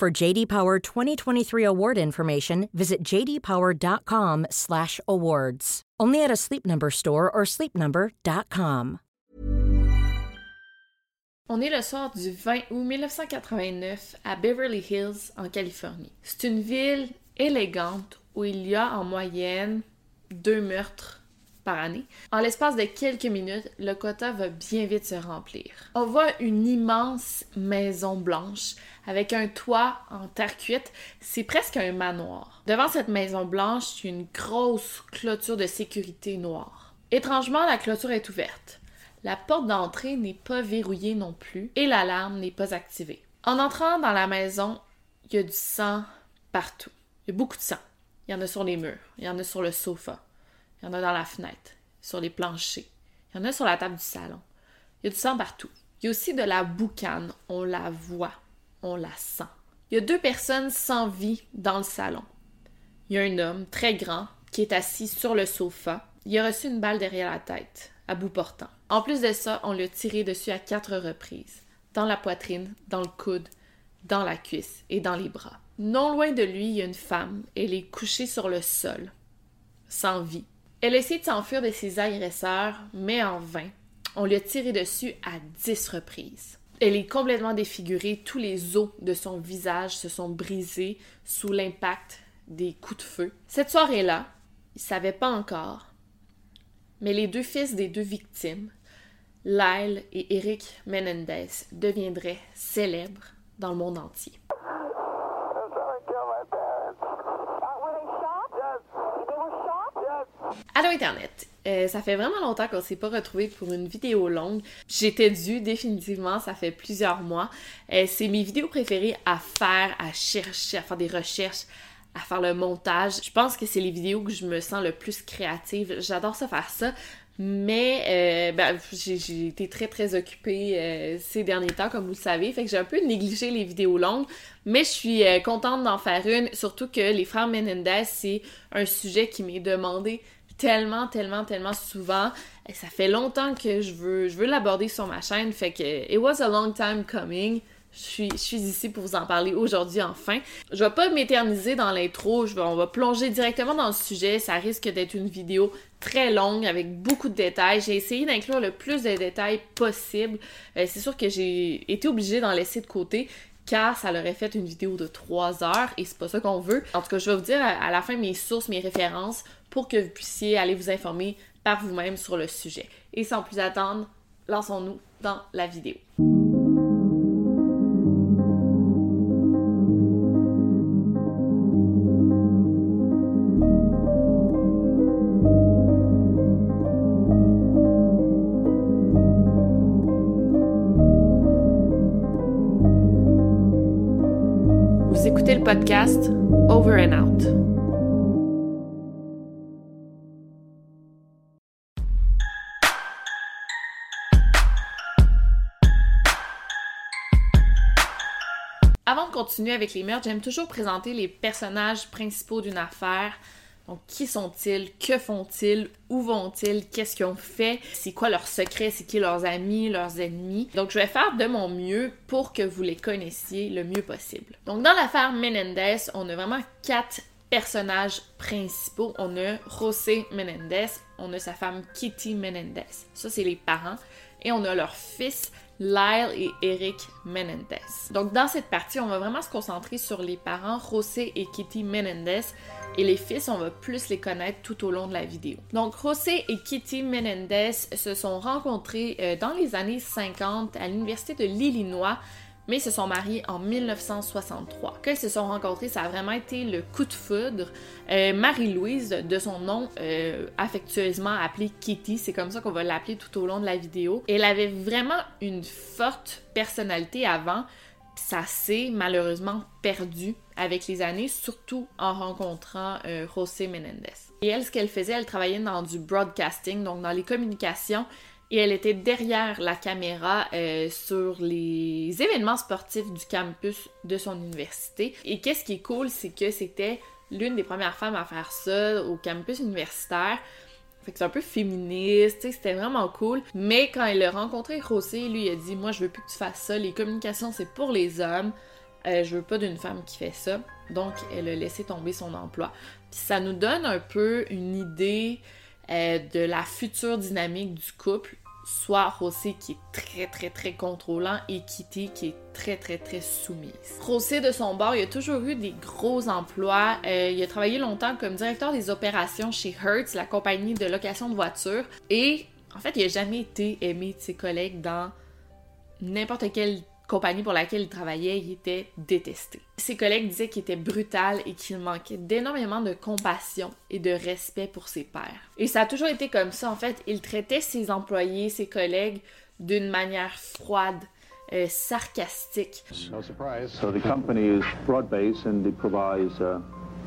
For JD Power 2023 award information, visit jdpower.com/awards. Only at a Sleep Number store or sleepnumber.com. On est le soir du 20 août 1989 à Beverly Hills, en Californie. C'est une ville élégante où il y a en moyenne deux meurtres par année. En l'espace de quelques minutes, le quota va bien vite se remplir. On voit une immense maison blanche avec un toit en terre cuite. C'est presque un manoir. Devant cette maison blanche, il y a une grosse clôture de sécurité noire. Étrangement, la clôture est ouverte. La porte d'entrée n'est pas verrouillée non plus et l'alarme n'est pas activée. En entrant dans la maison, il y a du sang partout. Il y a beaucoup de sang. Il y en a sur les murs, il y en a sur le sofa, il y en a dans la fenêtre, sur les planchers, il y en a sur la table du salon. Il y a du sang partout. Il y a aussi de la boucane, on la voit, on la sent. Il y a deux personnes sans vie dans le salon. Il y a un homme très grand qui est assis sur le sofa. Il a reçu une balle derrière la tête, à bout portant. En plus de ça, on l'a tiré dessus à quatre reprises, dans la poitrine, dans le coude, dans la cuisse et dans les bras. Non loin de lui, il y a une femme. Elle est couchée sur le sol, sans vie. Elle essaie de s'enfuir de ses agresseurs, mais en vain. On lui a tiré dessus à dix reprises. Elle est complètement défigurée, tous les os de son visage se sont brisés sous l'impact des coups de feu. Cette soirée-là, il ne savait pas encore, mais les deux fils des deux victimes, Lyle et Eric Menendez, deviendraient célèbres dans le monde entier. Allô Internet! Euh, ça fait vraiment longtemps qu'on s'est pas retrouvé pour une vidéo longue. J'étais due définitivement, ça fait plusieurs mois. Euh, c'est mes vidéos préférées à faire, à chercher, à faire des recherches, à faire le montage. Je pense que c'est les vidéos que je me sens le plus créative. J'adore ça faire ça. Mais euh, ben, j'ai été très très occupée ces derniers temps, comme vous le savez, fait que j'ai un peu négligé les vidéos longues, mais je suis contente d'en faire une, surtout que les frères Menendez, c'est un sujet qui m'est demandé tellement, tellement, tellement souvent. Ça fait longtemps que je veux, je veux l'aborder sur ma chaîne. Fait que it was a long time coming. Je suis, je suis ici pour vous en parler aujourd'hui enfin. Je vais pas m'éterniser dans l'intro, on va plonger directement dans le sujet. Ça risque d'être une vidéo très longue avec beaucoup de détails. J'ai essayé d'inclure le plus de détails possible. Euh, c'est sûr que j'ai été obligée d'en laisser de côté car ça leur aurait fait une vidéo de 3 heures et c'est pas ça qu'on veut. En tout cas, je vais vous dire à la fin mes sources, mes références pour que vous puissiez aller vous informer par vous-même sur le sujet. Et sans plus attendre, lançons-nous dans la vidéo. Podcast Over and Out. Avant de continuer avec les meurtres, j'aime toujours présenter les personnages principaux d'une affaire. Qui sont-ils? Que font-ils? Où vont-ils? Qu'est-ce qu'ils ont fait? C'est quoi leur secret? C'est qui leurs amis, leurs ennemis? Donc, je vais faire de mon mieux pour que vous les connaissiez le mieux possible. Donc, dans l'affaire Menendez, on a vraiment quatre personnages principaux. On a José Menendez, on a sa femme Kitty Menendez. Ça, c'est les parents. Et on a leur fils Lyle et Eric Menendez. Donc dans cette partie, on va vraiment se concentrer sur les parents José et Kitty Menendez et les fils, on va plus les connaître tout au long de la vidéo. Donc José et Kitty Menendez se sont rencontrés euh, dans les années 50 à l'université de l'Illinois mais se sont mariés en 1963. Quand ils se sont rencontrés, ça a vraiment été le coup de foudre. Euh, Marie-Louise, de son nom euh, affectueusement appelée Kitty, c'est comme ça qu'on va l'appeler tout au long de la vidéo, elle avait vraiment une forte personnalité avant ça s'est malheureusement perdu avec les années, surtout en rencontrant euh, José Menendez. Et elle, ce qu'elle faisait, elle travaillait dans du broadcasting, donc dans les communications, et elle était derrière la caméra euh, sur les événements sportifs du campus de son université. Et qu'est-ce qui est cool, c'est que c'était l'une des premières femmes à faire ça au campus universitaire. Fait que c'est un peu féministe, c'était vraiment cool. Mais quand elle a rencontré José, lui il a dit Moi je veux plus que tu fasses ça, les communications c'est pour les hommes. Euh, je veux pas d'une femme qui fait ça. Donc elle a laissé tomber son emploi. Puis ça nous donne un peu une idée euh, de la future dynamique du couple soit José qui est très très très contrôlant et Kitty qui est très très très soumise. José de son bord, il a toujours eu des gros emplois. Euh, il a travaillé longtemps comme directeur des opérations chez Hertz, la compagnie de location de voitures. Et en fait, il a jamais été aimé de ses collègues dans n'importe quel compagnie pour laquelle il travaillait, il était détesté. Ses collègues disaient qu'il était brutal et qu'il manquait d'énormément de compassion et de respect pour ses pairs. Et ça a toujours été comme ça, en fait. Il traitait ses employés, ses collègues d'une manière froide, euh, sarcastique. No surprise. So the company is broad-based and it provides uh,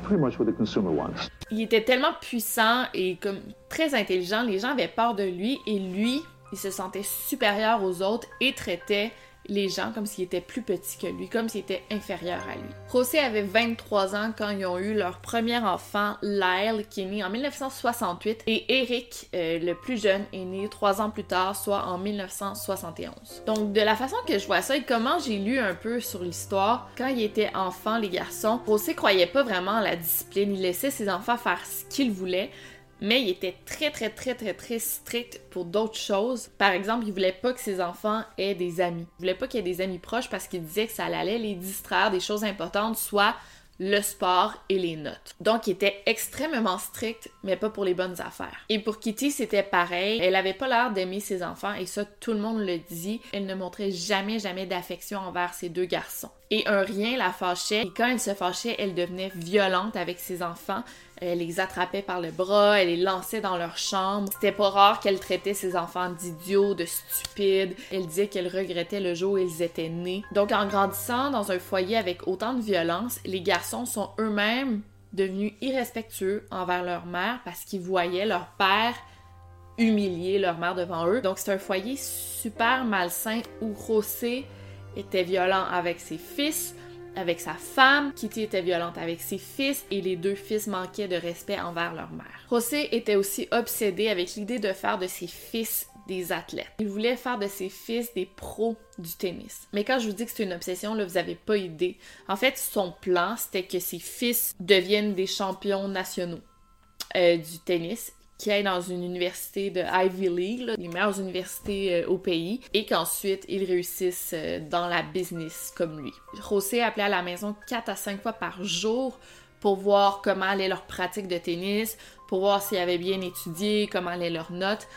pretty much what the consumer wants. Il était tellement puissant et comme très intelligent, les gens avaient peur de lui et lui, il se sentait supérieur aux autres et traitait les gens comme s'il était plus petit que lui, comme s'il était inférieur à lui. José avait 23 ans quand ils ont eu leur premier enfant, Lyle, qui est né en 1968, et Eric, euh, le plus jeune, est né trois ans plus tard, soit en 1971. Donc, de la façon que je vois ça et comment j'ai lu un peu sur l'histoire, quand il était enfant, les garçons, José croyait pas vraiment à la discipline. Il laissait ses enfants faire ce qu'ils voulaient, mais il était très, très, très, très, très strict pour d'autres choses. Par exemple, il voulait pas que ses enfants aient des amis. Il voulait pas qu'il y ait des amis proches parce qu'il disait que ça allait les distraire des choses importantes, soit le sport et les notes. Donc, il était extrêmement strict, mais pas pour les bonnes affaires. Et pour Kitty, c'était pareil. Elle avait pas l'air d'aimer ses enfants, et ça, tout le monde le dit. Elle ne montrait jamais, jamais d'affection envers ses deux garçons. Et un rien la fâchait, et quand elle se fâchait, elle devenait violente avec ses enfants. Elle les attrapait par le bras, elle les lançait dans leur chambre. C'était pas rare qu'elle traitait ses enfants d'idiots, de stupides. Elle disait qu'elle regrettait le jour où ils étaient nés. Donc en grandissant dans un foyer avec autant de violence, les garçons sont eux-mêmes devenus irrespectueux envers leur mère parce qu'ils voyaient leur père humilier leur mère devant eux. Donc c'est un foyer super malsain où José était violent avec ses fils, avec sa femme, Kitty était violente avec ses fils et les deux fils manquaient de respect envers leur mère. José était aussi obsédé avec l'idée de faire de ses fils des athlètes. Il voulait faire de ses fils des pros du tennis. Mais quand je vous dis que c'est une obsession, là, vous n'avez pas idée. En fait, son plan, c'était que ses fils deviennent des champions nationaux euh, du tennis qui aille dans une université de Ivy League, les meilleures universités euh, au pays, et qu'ensuite ils réussissent euh, dans la business comme lui. José appelait à la maison 4 à 5 fois par jour pour voir comment allait leur pratique de tennis, pour voir s'ils avaient bien étudié, comment allaient leurs notes.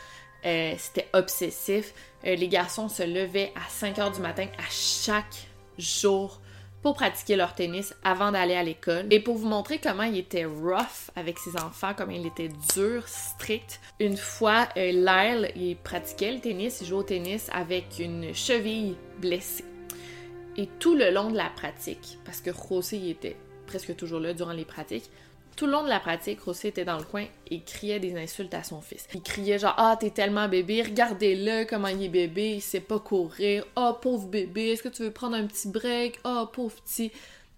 Euh, c'était obsessif. les garçons se levaient à 5 heures du matin à chaque jour pour pratiquer leur tennis avant d'aller à l'école. Et pour vous montrer comment il était rough avec ses enfants, comment il était dur, strict, une fois, euh, Lyle, il pratiquait le tennis, il jouait au tennis avec une cheville blessée. Et tout le long de la pratique, parce que José il était presque toujours là durant les pratiques, tout le long de la pratique, Rossi était dans le coin et criait des insultes à son fils. Il criait genre Ah, t'es tellement bébé, regardez-le comment il est bébé, il sait pas courir. Ah, pauvre bébé, est-ce que tu veux prendre un petit break? Ah, pauvre petit.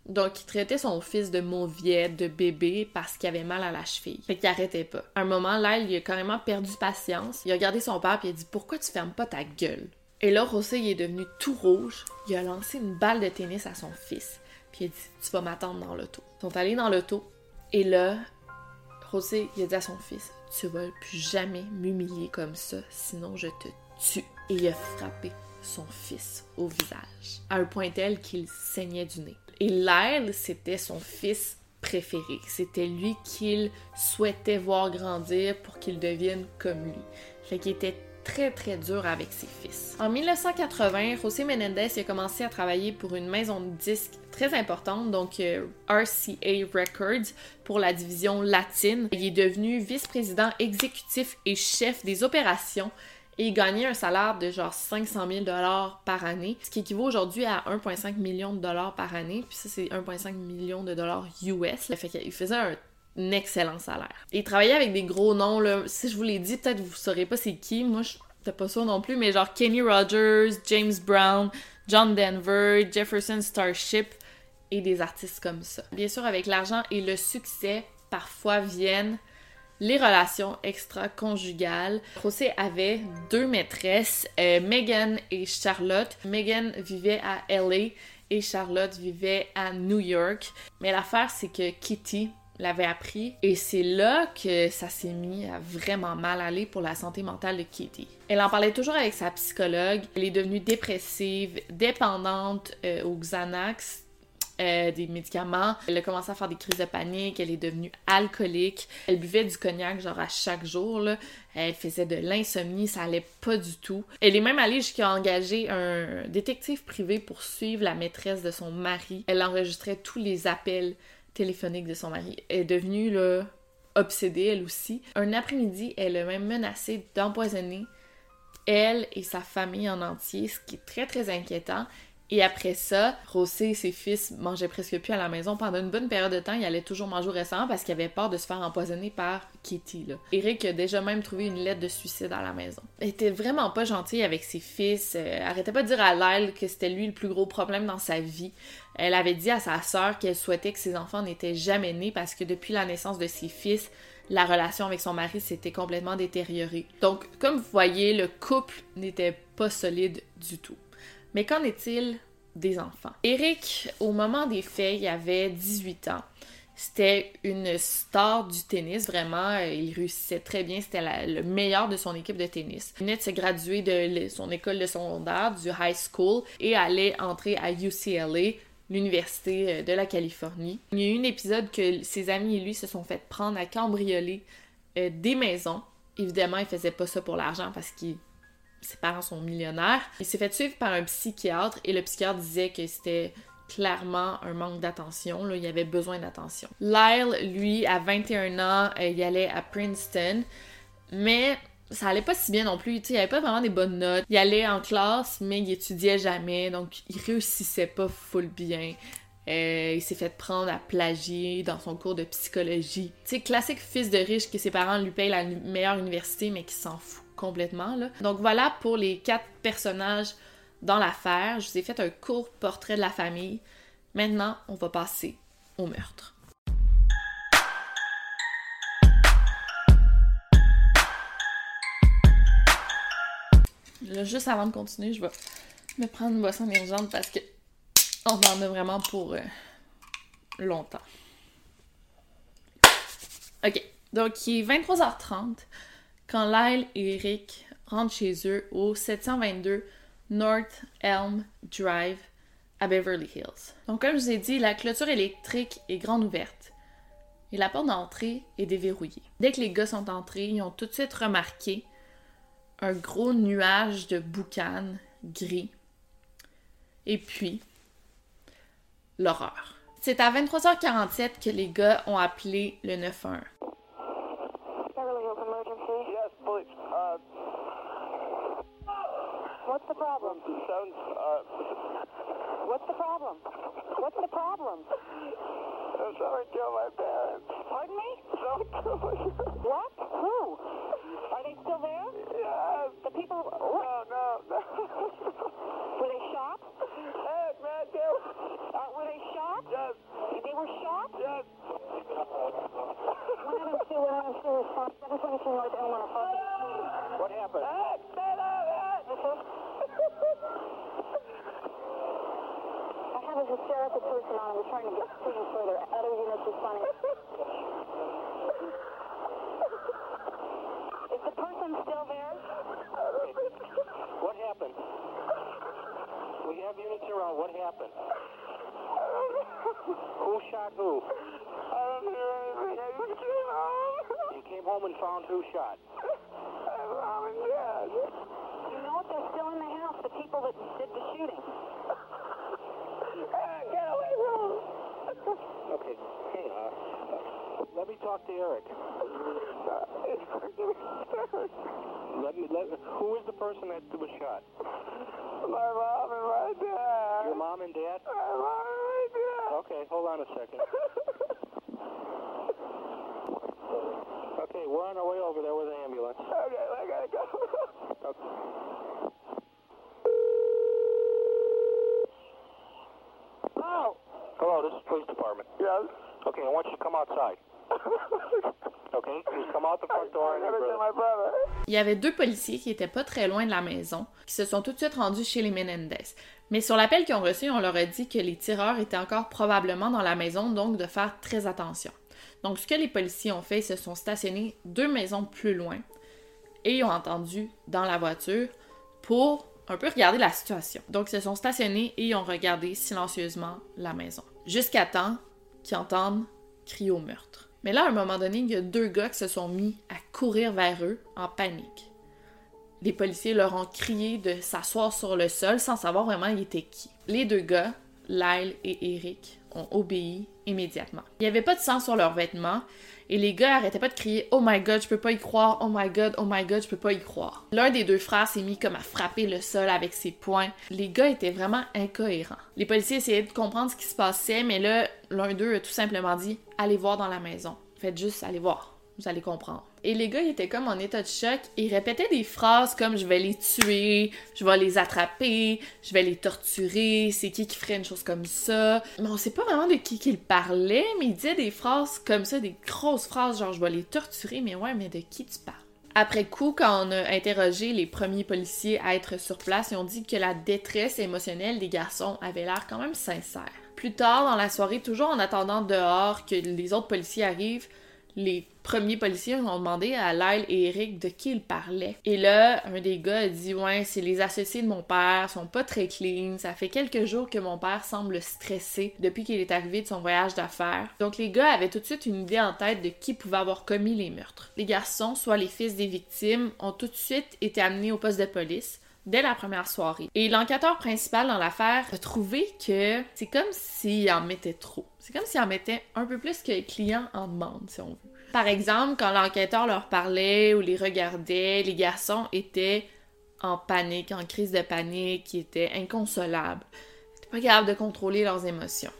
Donc, il traitait son fils de mauviette, de bébé, parce qu'il avait mal à la cheville. Fait qu'il arrêtait pas. À un moment, là, il a carrément perdu patience. Il a regardé son père et il a dit Pourquoi tu fermes pas ta gueule? Et là, Rosé, il est devenu tout rouge. Il a lancé une balle de tennis à son fils. Puis il a dit Tu vas m'attendre dans l'auto. Ils sont allés dans l'auto. Et là, José, il a dit à son fils, tu vas plus jamais m'humilier comme ça, sinon je te tue. Et il a frappé son fils au visage, à un point tel qu'il saignait du nez. Et Lyle, c'était son fils préféré. C'était lui qu'il souhaitait voir grandir pour qu'il devienne comme lui. Fait qu'il était très très dur avec ses fils. En 1980, José Menendez a commencé à travailler pour une maison de disques très importante, donc euh, RCA Records pour la division latine. Il est devenu vice-président exécutif et chef des opérations Et gagnait un salaire de genre 500 000 dollars par année, ce qui équivaut aujourd'hui à 1,5 million de dollars par année. Puis ça, c'est 1,5 million de dollars US. Le fait qu'il faisait un excellent salaire. Et il travaillait avec des gros noms, là. Si je vous l'ai dit, peut-être vous saurez pas c'est qui. Moi, je n'étais pas sûr non plus, mais genre Kenny Rogers, James Brown, John Denver, Jefferson Starship et des artistes comme ça. Bien sûr, avec l'argent et le succès, parfois viennent les relations extra-conjugales. José avait deux maîtresses, euh, Megan et Charlotte. Megan vivait à LA et Charlotte vivait à New York. Mais l'affaire, c'est que Kitty l'avait appris et c'est là que ça s'est mis à vraiment mal aller pour la santé mentale de Kitty. Elle en parlait toujours avec sa psychologue. Elle est devenue dépressive, dépendante euh, aux Xanax, euh, des médicaments. Elle a commencé à faire des crises de panique. Elle est devenue alcoolique. Elle buvait du cognac genre à chaque jour. Elle faisait de l'insomnie. Ça allait pas du tout. Elle est même allée jusqu'à engager un détective privé pour suivre la maîtresse de son mari. Elle enregistrait tous les appels téléphoniques de son mari. Elle est devenue là, obsédée elle aussi. Un après-midi, elle a même menacé d'empoisonner elle et sa famille en entier, ce qui est très très inquiétant. Et après ça, Rosé et ses fils mangeaient presque plus à la maison. Pendant une bonne période de temps, il allait toujours manger au restaurant parce qu'il avait peur de se faire empoisonner par Kitty. Eric a déjà même trouvé une lettre de suicide à la maison. Elle était vraiment pas gentille avec ses fils. Euh, arrêtait pas de dire à Lyle que c'était lui le plus gros problème dans sa vie. Elle avait dit à sa sœur qu'elle souhaitait que ses enfants n'étaient jamais nés parce que depuis la naissance de ses fils, la relation avec son mari s'était complètement détériorée. Donc, comme vous voyez, le couple n'était pas solide du tout. Mais qu'en est-il des enfants? Eric, au moment des faits, il avait 18 ans. C'était une star du tennis, vraiment. Il réussissait très bien. C'était le meilleur de son équipe de tennis. Il venait de se graduer de son école de secondaire, du high school, et allait entrer à UCLA, l'université euh, de la Californie. Il y a eu un épisode que ses amis et lui se sont fait prendre à cambrioler euh, des maisons. Évidemment, il faisait pas ça pour l'argent parce qu'il ses parents sont millionnaires. Il s'est fait suivre par un psychiatre et le psychiatre disait que c'était clairement un manque d'attention, il avait besoin d'attention. Lyle, lui, à 21 ans, euh, il allait à Princeton, mais ça allait pas si bien non plus, il avait pas vraiment des bonnes notes. Il allait en classe, mais il étudiait jamais, donc il réussissait pas full bien. Euh, il s'est fait prendre à plagier dans son cours de psychologie. Tu sais, classique fils de riche que ses parents lui payent la meilleure université, mais qui s'en fout complètement. Là. Donc voilà pour les quatre personnages dans l'affaire. Je vous ai fait un court portrait de la famille. Maintenant, on va passer au meurtre. Là, juste avant de continuer, je vais me prendre une boisson émergente parce que on en a vraiment pour euh, longtemps. Ok, donc il est 23h30 quand Lyle et Eric rentrent chez eux au 722 North Elm Drive à Beverly Hills. Donc, comme je vous ai dit, la clôture électrique est grande ouverte et la porte d'entrée est déverrouillée. Dès que les gars sont entrés, ils ont tout de suite remarqué un gros nuage de boucan gris. Et puis, l'horreur. C'est à 23h47 que les gars ont appelé le 911. Il y avait deux policiers qui étaient pas très loin de la maison, qui se sont tout de suite rendus chez les Menendez. Mais sur l'appel qu'ils ont reçu, on leur a dit que les tireurs étaient encore probablement dans la maison, donc de faire très attention. Donc ce que les policiers ont fait, ils se sont stationnés deux maisons plus loin et ils ont entendu dans la voiture pour un peu regarder la situation. Donc ils se sont stationnés et ils ont regardé silencieusement la maison. Jusqu'à temps qu'ils entendent crier au meurtre. Mais là, à un moment donné, il y a deux gars qui se sont mis à courir vers eux en panique. Les policiers leur ont crié de s'asseoir sur le sol sans savoir vraiment il était qui. Les deux gars, Lyle et Eric, ont obéi immédiatement. Il n'y avait pas de sang sur leurs vêtements et les gars arrêtaient pas de crier Oh my god, je peux pas y croire, oh my god, oh my god, je peux pas y croire. L'un des deux frères s'est mis comme à frapper le sol avec ses poings. Les gars étaient vraiment incohérents. Les policiers essayaient de comprendre ce qui se passait, mais là, l'un d'eux a tout simplement dit Allez voir dans la maison. Faites juste aller voir. Vous allez comprendre. Et les gars, ils étaient comme en état de choc. Ils répétaient des phrases comme je vais les tuer, je vais les attraper, je vais les torturer, c'est qui qui ferait une chose comme ça. Mais on sait pas vraiment de qui qu'il parlait, mais il disait des phrases comme ça, des grosses phrases genre je vais les torturer, mais ouais, mais de qui tu parles? Après coup, quand on a interrogé les premiers policiers à être sur place, ils ont dit que la détresse émotionnelle des garçons avait l'air quand même sincère. Plus tard dans la soirée, toujours en attendant dehors que les autres policiers arrivent, les premiers policiers ont demandé à Lyle et Eric de qui ils parlaient. Et là, un des gars a dit Ouais, c'est les associés de mon père, sont pas très clean. Ça fait quelques jours que mon père semble stressé depuis qu'il est arrivé de son voyage d'affaires. Donc les gars avaient tout de suite une idée en tête de qui pouvait avoir commis les meurtres. Les garçons, soit les fils des victimes, ont tout de suite été amenés au poste de police dès la première soirée. Et l'enquêteur principal dans l'affaire a trouvé que c'est comme s'il en mettait trop. C'est comme s'il en mettait un peu plus que les clients en demandent, si on veut. Par exemple, quand l'enquêteur leur parlait ou les regardait, les garçons étaient en panique, en crise de panique, ils étaient inconsolables. Ils étaient pas capables de contrôler leurs émotions.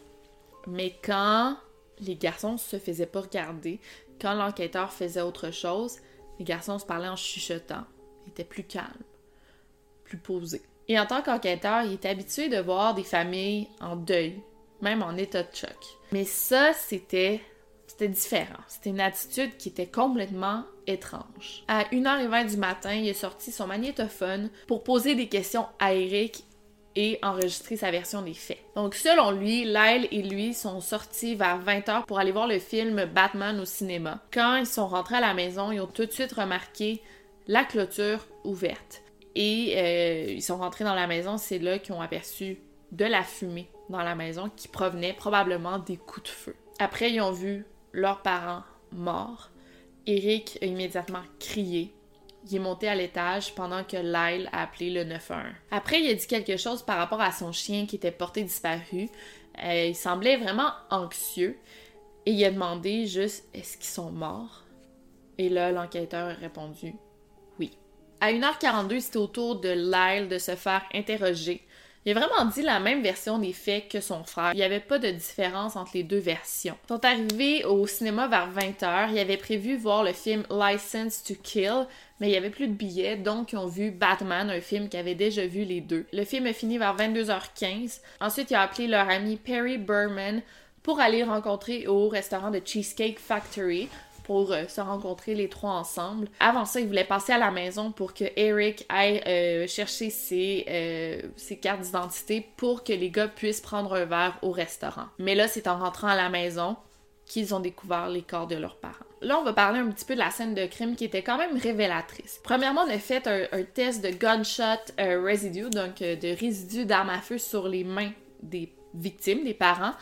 Mais quand les garçons se faisaient pas regarder, quand l'enquêteur faisait autre chose, les garçons se parlaient en chuchotant. Ils étaient plus calmes plus. Et en tant qu'enquêteur, il est habitué de voir des familles en deuil, même en état de choc. Mais ça, c'était c'était différent. C'était une attitude qui était complètement étrange. À 1h20 du matin, il a sorti son magnétophone pour poser des questions à Eric et enregistrer sa version des faits. Donc selon lui, Lyle et lui sont sortis vers 20h pour aller voir le film Batman au cinéma. Quand ils sont rentrés à la maison, ils ont tout de suite remarqué la clôture ouverte. Et euh, ils sont rentrés dans la maison, c'est là qu'ils ont aperçu de la fumée dans la maison qui provenait probablement des coups de feu. Après, ils ont vu leurs parents morts. Eric a immédiatement crié. Il est monté à l'étage pendant que Lyle a appelé le 911. Après, il a dit quelque chose par rapport à son chien qui était porté disparu. Euh, il semblait vraiment anxieux et il a demandé juste est-ce qu'ils sont morts? Et là, l'enquêteur a répondu. À 1h42, c'était au tour de Lyle de se faire interroger. Il a vraiment dit la même version des faits que son frère. Il n'y avait pas de différence entre les deux versions. Ils sont arrivés au cinéma vers 20h. Ils avaient prévu voir le film License to Kill, mais il n'y avait plus de billets, donc ils ont vu Batman, un film qu'ils avaient déjà vu les deux. Le film a fini vers 22h15. Ensuite, ils ont appelé leur ami Perry Berman pour aller rencontrer au restaurant de Cheesecake Factory pour euh, se rencontrer les trois ensemble. Avant ça, ils voulaient passer à la maison pour que Eric aille euh, chercher ses, euh, ses cartes d'identité pour que les gars puissent prendre un verre au restaurant. Mais là, c'est en rentrant à la maison qu'ils ont découvert les corps de leurs parents. Là, on va parler un petit peu de la scène de crime qui était quand même révélatrice. Premièrement, on a fait un, un test de gunshot residue, donc de résidus d'armes à feu sur les mains des victimes, des parents,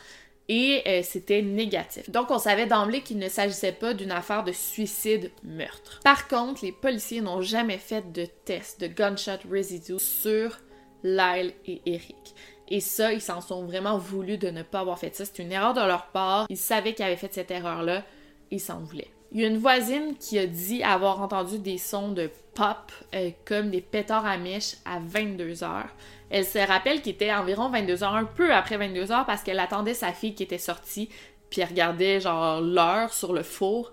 et euh, c'était négatif. Donc on savait d'emblée qu'il ne s'agissait pas d'une affaire de suicide-meurtre. Par contre, les policiers n'ont jamais fait de test de gunshot residue sur Lyle et Eric. Et ça, ils s'en sont vraiment voulu de ne pas avoir fait ça. C'est une erreur de leur part. Ils savaient qu'ils avaient fait cette erreur-là. Ils s'en voulaient. Il y a une voisine qui a dit avoir entendu des sons de pop euh, comme des pétards à mèche à 22 heures. Elle se rappelle qu'il était environ 22 heures, un peu après 22 heures, parce qu'elle attendait sa fille qui était sortie, puis elle regardait genre l'heure sur le four.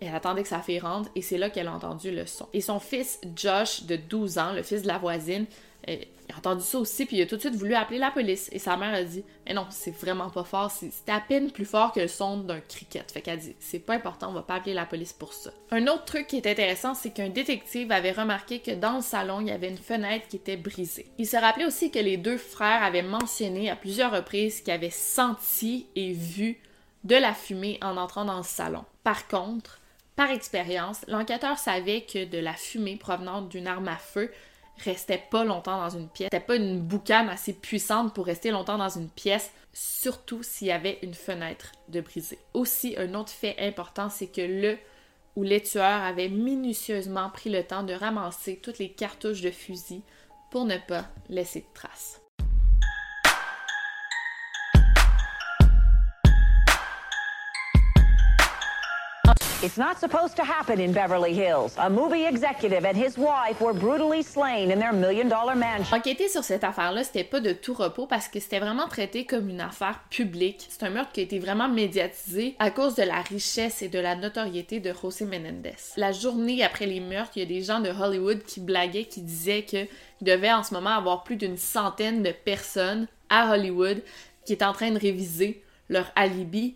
Elle attendait que sa fille rentre et c'est là qu'elle a entendu le son. Et son fils Josh, de 12 ans, le fils de la voisine, il a entendu ça aussi, puis il a tout de suite voulu appeler la police. Et sa mère a dit Mais non, c'est vraiment pas fort, c'est à peine plus fort que le son d'un cricket. Fait qu'elle dit C'est pas important, on va pas appeler la police pour ça. Un autre truc qui est intéressant, c'est qu'un détective avait remarqué que dans le salon, il y avait une fenêtre qui était brisée. Il se rappelait aussi que les deux frères avaient mentionné à plusieurs reprises qu'ils avaient senti et vu de la fumée en entrant dans le salon. Par contre, par expérience, l'enquêteur savait que de la fumée provenant d'une arme à feu restait pas longtemps dans une pièce. C'était pas une boucane assez puissante pour rester longtemps dans une pièce, surtout s'il y avait une fenêtre de brisée. Aussi, un autre fait important, c'est que le ou les tueurs avaient minutieusement pris le temps de ramasser toutes les cartouches de fusil pour ne pas laisser de traces. It's not supposed to happen in Beverly Hills. A movie executive and his wife were brutally slain in their million dollar mansion. Enquêter sur cette affaire-là, c'était pas de tout repos parce que c'était vraiment traité comme une affaire publique. C'est un meurtre qui a été vraiment médiatisé à cause de la richesse et de la notoriété de José Menendez. La journée après les meurtres, il y a des gens de Hollywood qui blaguaient, qui disaient qu'il devait en ce moment avoir plus d'une centaine de personnes à Hollywood qui étaient en train de réviser leur alibi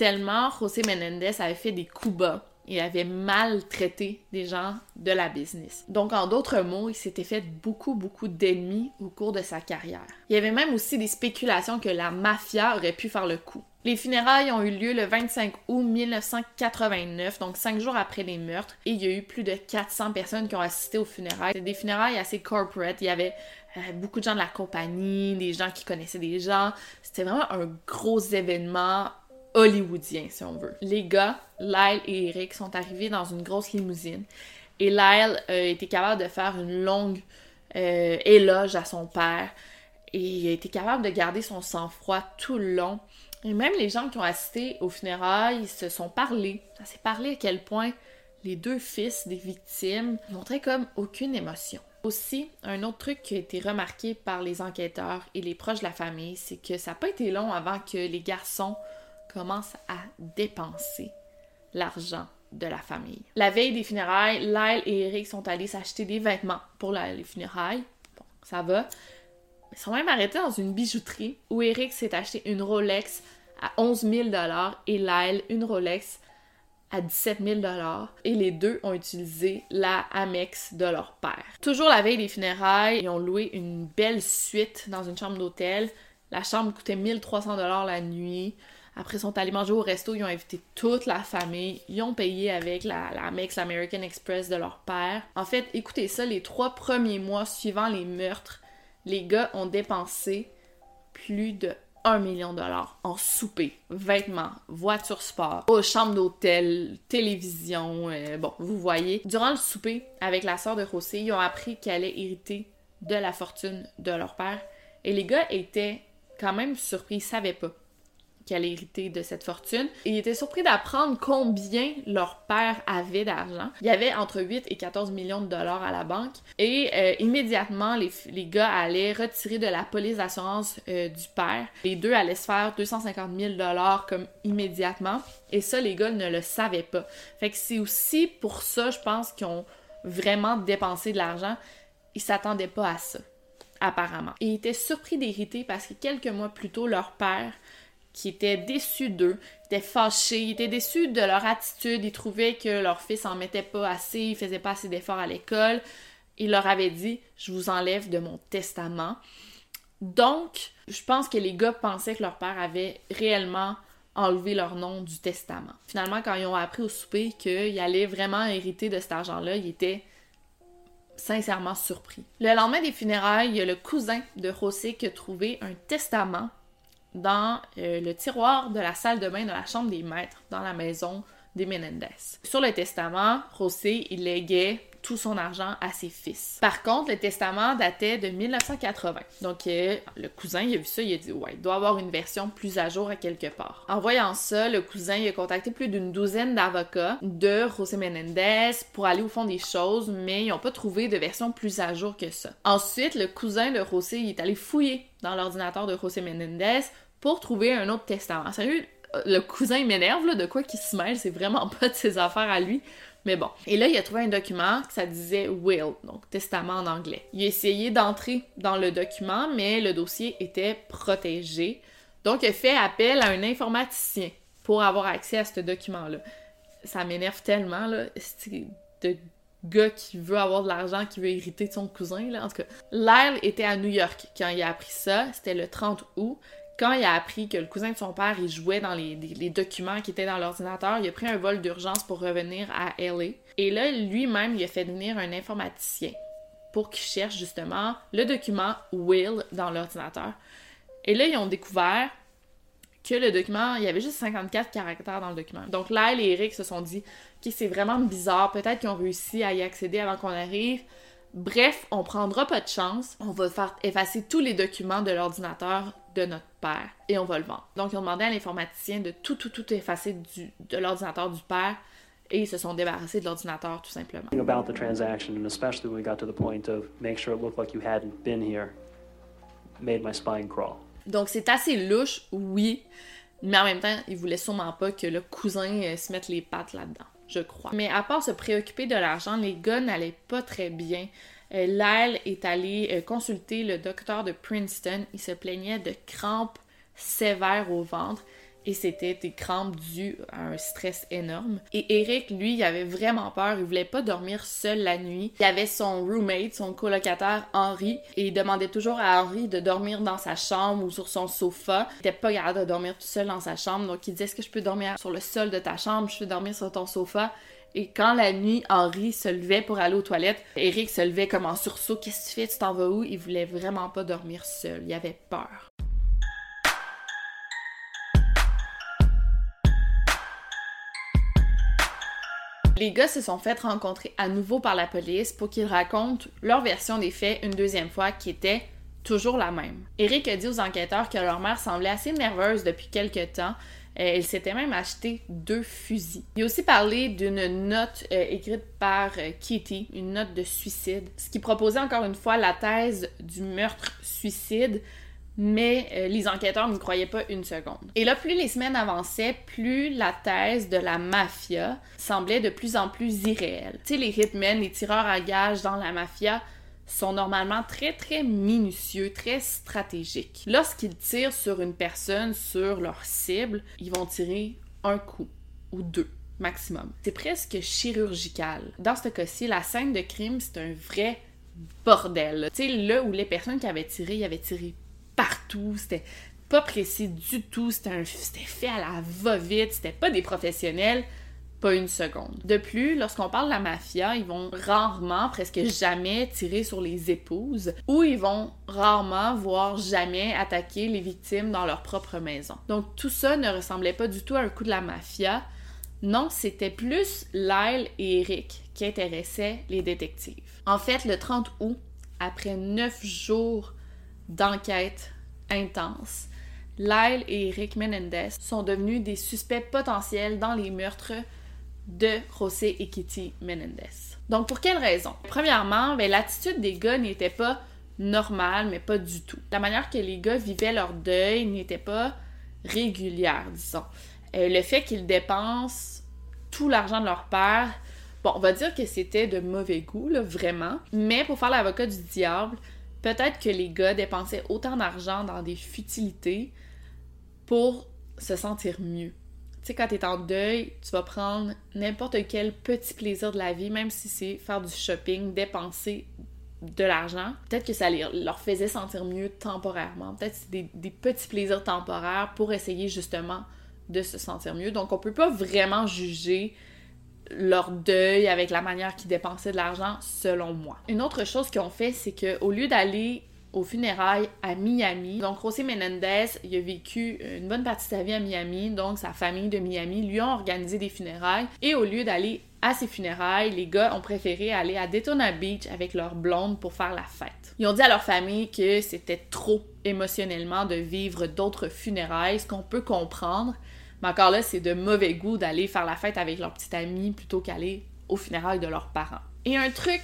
tellement José Menendez avait fait des coups bas et avait maltraité des gens de la business. Donc, en d'autres mots, il s'était fait beaucoup, beaucoup d'ennemis au cours de sa carrière. Il y avait même aussi des spéculations que la mafia aurait pu faire le coup. Les funérailles ont eu lieu le 25 août 1989, donc cinq jours après les meurtres, et il y a eu plus de 400 personnes qui ont assisté aux funérailles. C'était des funérailles assez corporate. Il y avait euh, beaucoup de gens de la compagnie, des gens qui connaissaient des gens. C'était vraiment un gros événement hollywoodien, si on veut. Les gars, Lyle et Eric, sont arrivés dans une grosse limousine. Et Lyle a été capable de faire une longue euh, éloge à son père. Et il a été capable de garder son sang-froid tout le long. Et même les gens qui ont assisté aux funérailles se sont parlé. Ça s'est parlé à quel point les deux fils des victimes montraient comme aucune émotion. Aussi, un autre truc qui a été remarqué par les enquêteurs et les proches de la famille, c'est que ça n'a pas été long avant que les garçons commence à dépenser l'argent de la famille. La veille des funérailles, Lyle et Eric sont allés s'acheter des vêtements pour les funérailles. Bon, ça va. Ils sont même arrêtés dans une bijouterie où Eric s'est acheté une Rolex à 11 000 et Lyle une Rolex à 17 000 et les deux ont utilisé la Amex de leur père. Toujours la veille des funérailles, ils ont loué une belle suite dans une chambre d'hôtel. La chambre coûtait 1300 la nuit. Après, ils sont allés manger au resto, ils ont invité toute la famille, ils ont payé avec la, Amex American Express de leur père. En fait, écoutez ça, les trois premiers mois suivant les meurtres, les gars ont dépensé plus de 1 million de dollars en souper, vêtements, voitures sport, aux d'hôtel, télévision, euh, bon, vous voyez. Durant le souper, avec la sœur de José, ils ont appris qu'elle allait hériter de la fortune de leur père. Et les gars étaient quand même surpris, ils savaient pas qui allait de cette fortune. Et ils étaient surpris d'apprendre combien leur père avait d'argent. Il y avait entre 8 et 14 millions de dollars à la banque. Et euh, immédiatement, les, les, gars allaient retirer de la police d'assurance euh, du père. Les deux allaient se faire 250 000 dollars comme immédiatement. Et ça, les gars ne le savaient pas. Fait que c'est aussi pour ça, je pense, qu'ils ont vraiment dépensé de l'argent. Ils s'attendaient pas à ça apparemment. Ils étaient surpris d'hériter parce que quelques mois plus tôt, leur père qui étaient déçus d'eux, étaient fâchés, ils étaient déçus de leur attitude, ils trouvaient que leur fils en mettait pas assez, il faisait pas assez d'efforts à l'école. Il leur avait dit Je vous enlève de mon testament. Donc, je pense que les gars pensaient que leur père avait réellement enlevé leur nom du testament. Finalement, quand ils ont appris au souper qu'ils allaient vraiment hériter de cet argent-là, ils étaient sincèrement surpris. Le lendemain des funérailles, il y a le cousin de José qui a trouvé un testament dans euh, le tiroir de la salle de bain de la chambre des maîtres dans la maison des Menendez. Sur le testament, José, il léguait tout son argent à ses fils. Par contre, le testament datait de 1980. Donc, euh, le cousin, il a vu ça, il a dit, ouais, il doit avoir une version plus à jour à quelque part. En voyant ça, le cousin, il a contacté plus d'une douzaine d'avocats de José Menendez pour aller au fond des choses, mais ils n'ont pas trouvé de version plus à jour que ça. Ensuite, le cousin de José, il est allé fouiller dans l'ordinateur de José Menendez pour trouver un autre testament. Sérieux, le cousin m'énerve, de quoi qu'il se mêle, c'est vraiment pas de ses affaires à lui. Mais bon. Et là, il a trouvé un document que ça disait will, donc testament en anglais. Il a essayé d'entrer dans le document, mais le dossier était protégé. Donc, il a fait appel à un informaticien pour avoir accès à ce document-là. Ça m'énerve tellement, là. De gars qui veut avoir de l'argent, qui veut hériter de son cousin, là. En tout cas, Lyle était à New York quand il a appris ça. C'était le 30 août quand il a appris que le cousin de son père, il jouait dans les, documents qui étaient dans l'ordinateur, il a pris un vol d'urgence pour revenir à LA. Et là, lui-même, il a fait venir un informaticien pour qu'il cherche justement le document Will dans l'ordinateur. Et là, ils ont découvert que le document, il y avait juste 54 caractères dans le document. Donc Lyle et Eric se sont dit que c'est vraiment bizarre, peut-être qu'ils ont réussi à y accéder avant qu'on arrive. Bref, on prendra pas de chance. On va faire effacer tous les documents de l'ordinateur de notre père et on va le vendre. Donc, ils ont demandé à l'informaticien de tout, tout, tout effacer du, de l'ordinateur du père et ils se sont débarrassés de l'ordinateur tout simplement. About the transaction, and especially when we got to the point of make sure it looked like you hadn't been here, made my spine crawl. Donc, c'est assez louche, oui, mais en même temps, ils voulaient sûrement pas que le cousin euh, se mette les pattes là-dedans, je crois. Mais à part se préoccuper de l'argent, les gars n'allaient pas très bien. Euh, Lyle est allé euh, consulter le docteur de Princeton. Il se plaignait de crampes sévères au ventre et c'était des crampes dues à un stress énorme. Et Eric, lui, il avait vraiment peur, il voulait pas dormir seul la nuit. Il avait son roommate, son colocataire Henri, et il demandait toujours à Henri de dormir dans sa chambre ou sur son sofa. Il était pas capable de dormir tout seul dans sa chambre, donc il disait est-ce que je peux dormir sur le sol de ta chambre, je peux dormir sur ton sofa et quand la nuit, Henri se levait pour aller aux toilettes, Eric se levait comme en sursaut. Qu'est-ce que tu fais? Tu t'en vas où? Il voulait vraiment pas dormir seul. Il avait peur. Les gars se sont fait rencontrer à nouveau par la police pour qu'ils racontent leur version des faits une deuxième fois qui était toujours la même. Eric a dit aux enquêteurs que leur mère semblait assez nerveuse depuis quelque temps, euh, elle s'était même acheté deux fusils. Il a aussi parlé d'une note euh, écrite par euh, Kitty, une note de suicide, ce qui proposait encore une fois la thèse du meurtre-suicide, mais les enquêteurs ne croyaient pas une seconde. Et là, plus les semaines avançaient, plus la thèse de la mafia semblait de plus en plus irréelle. Tu sais, les hitmen, les tireurs à gages dans la mafia, sont normalement très très minutieux, très stratégiques. Lorsqu'ils tirent sur une personne, sur leur cible, ils vont tirer un coup ou deux maximum. C'est presque chirurgical. Dans ce cas-ci, la scène de crime, c'est un vrai bordel. Tu sais, là où les personnes qui avaient tiré, ils avaient tiré partout, c'était pas précis du tout, c'était fait à la va-vite, c'était pas des professionnels pas une seconde. De plus, lorsqu'on parle de la mafia, ils vont rarement, presque jamais tirer sur les épouses ou ils vont rarement, voire jamais attaquer les victimes dans leur propre maison. Donc tout ça ne ressemblait pas du tout à un coup de la mafia. Non, c'était plus Lyle et Eric qui intéressaient les détectives. En fait, le 30 août, après neuf jours d'enquête intense, Lyle et Eric Menendez sont devenus des suspects potentiels dans les meurtres de José et Kitty Menendez. Donc, pour quelle raison? Premièrement, ben, l'attitude des gars n'était pas normale, mais pas du tout. La manière que les gars vivaient leur deuil n'était pas régulière, disons. Euh, le fait qu'ils dépensent tout l'argent de leur père, bon, on va dire que c'était de mauvais goût, vraiment. Mais pour faire l'avocat du diable, peut-être que les gars dépensaient autant d'argent dans des futilités pour se sentir mieux. Tu sais, quand t'es en deuil, tu vas prendre n'importe quel petit plaisir de la vie, même si c'est faire du shopping, dépenser de l'argent. Peut-être que ça leur faisait sentir mieux temporairement. Peut-être c'est des, des, petits plaisirs temporaires pour essayer justement de se sentir mieux. Donc on peut pas vraiment juger leur deuil avec la manière qu'ils dépensaient de l'argent, selon moi. Une autre chose qu'ils ont fait, c'est qu'au lieu d'aller aux funérailles à Miami. Donc, José Menendez, il a vécu une bonne partie de sa vie à Miami, donc sa famille de Miami lui ont organisé des funérailles. Et au lieu d'aller à ses funérailles, les gars ont préféré aller à Daytona Beach avec leur blonde pour faire la fête. Ils ont dit à leur famille que c'était trop émotionnellement de vivre d'autres funérailles, ce qu'on peut comprendre. Mais encore là, c'est de mauvais goût d'aller faire la fête avec leur petite amie plutôt qu'aller aux funérailles de leurs parents. Et un truc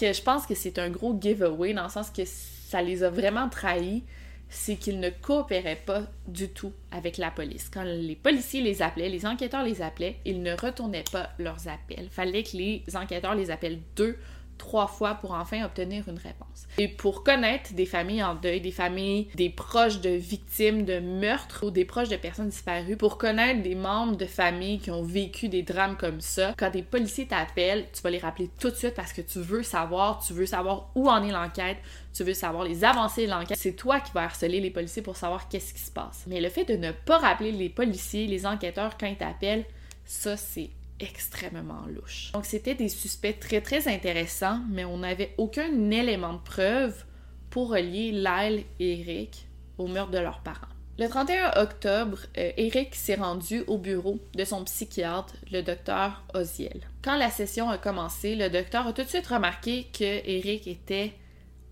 que je pense que c'est un gros giveaway dans le sens que ça les a vraiment trahis, c'est qu'ils ne coopéraient pas du tout avec la police. Quand les policiers les appelaient, les enquêteurs les appelaient, ils ne retournaient pas leurs appels. Fallait que les enquêteurs les appellent deux trois fois pour enfin obtenir une réponse. Et pour connaître des familles en deuil, des familles, des proches de victimes de meurtres ou des proches de personnes disparues, pour connaître des membres de familles qui ont vécu des drames comme ça, quand des policiers t'appellent, tu vas les rappeler tout de suite parce que tu veux savoir, tu veux savoir où en est l'enquête, tu veux savoir les avancées de l'enquête. C'est toi qui vas harceler les policiers pour savoir qu'est-ce qui se passe. Mais le fait de ne pas rappeler les policiers, les enquêteurs quand ils t'appellent, ça c'est extrêmement louche. Donc c'était des suspects très très intéressants, mais on n'avait aucun élément de preuve pour relier Lyle et Eric au meurtre de leurs parents. Le 31 octobre, euh, Eric s'est rendu au bureau de son psychiatre, le docteur Oziel. Quand la session a commencé, le docteur a tout de suite remarqué que Eric était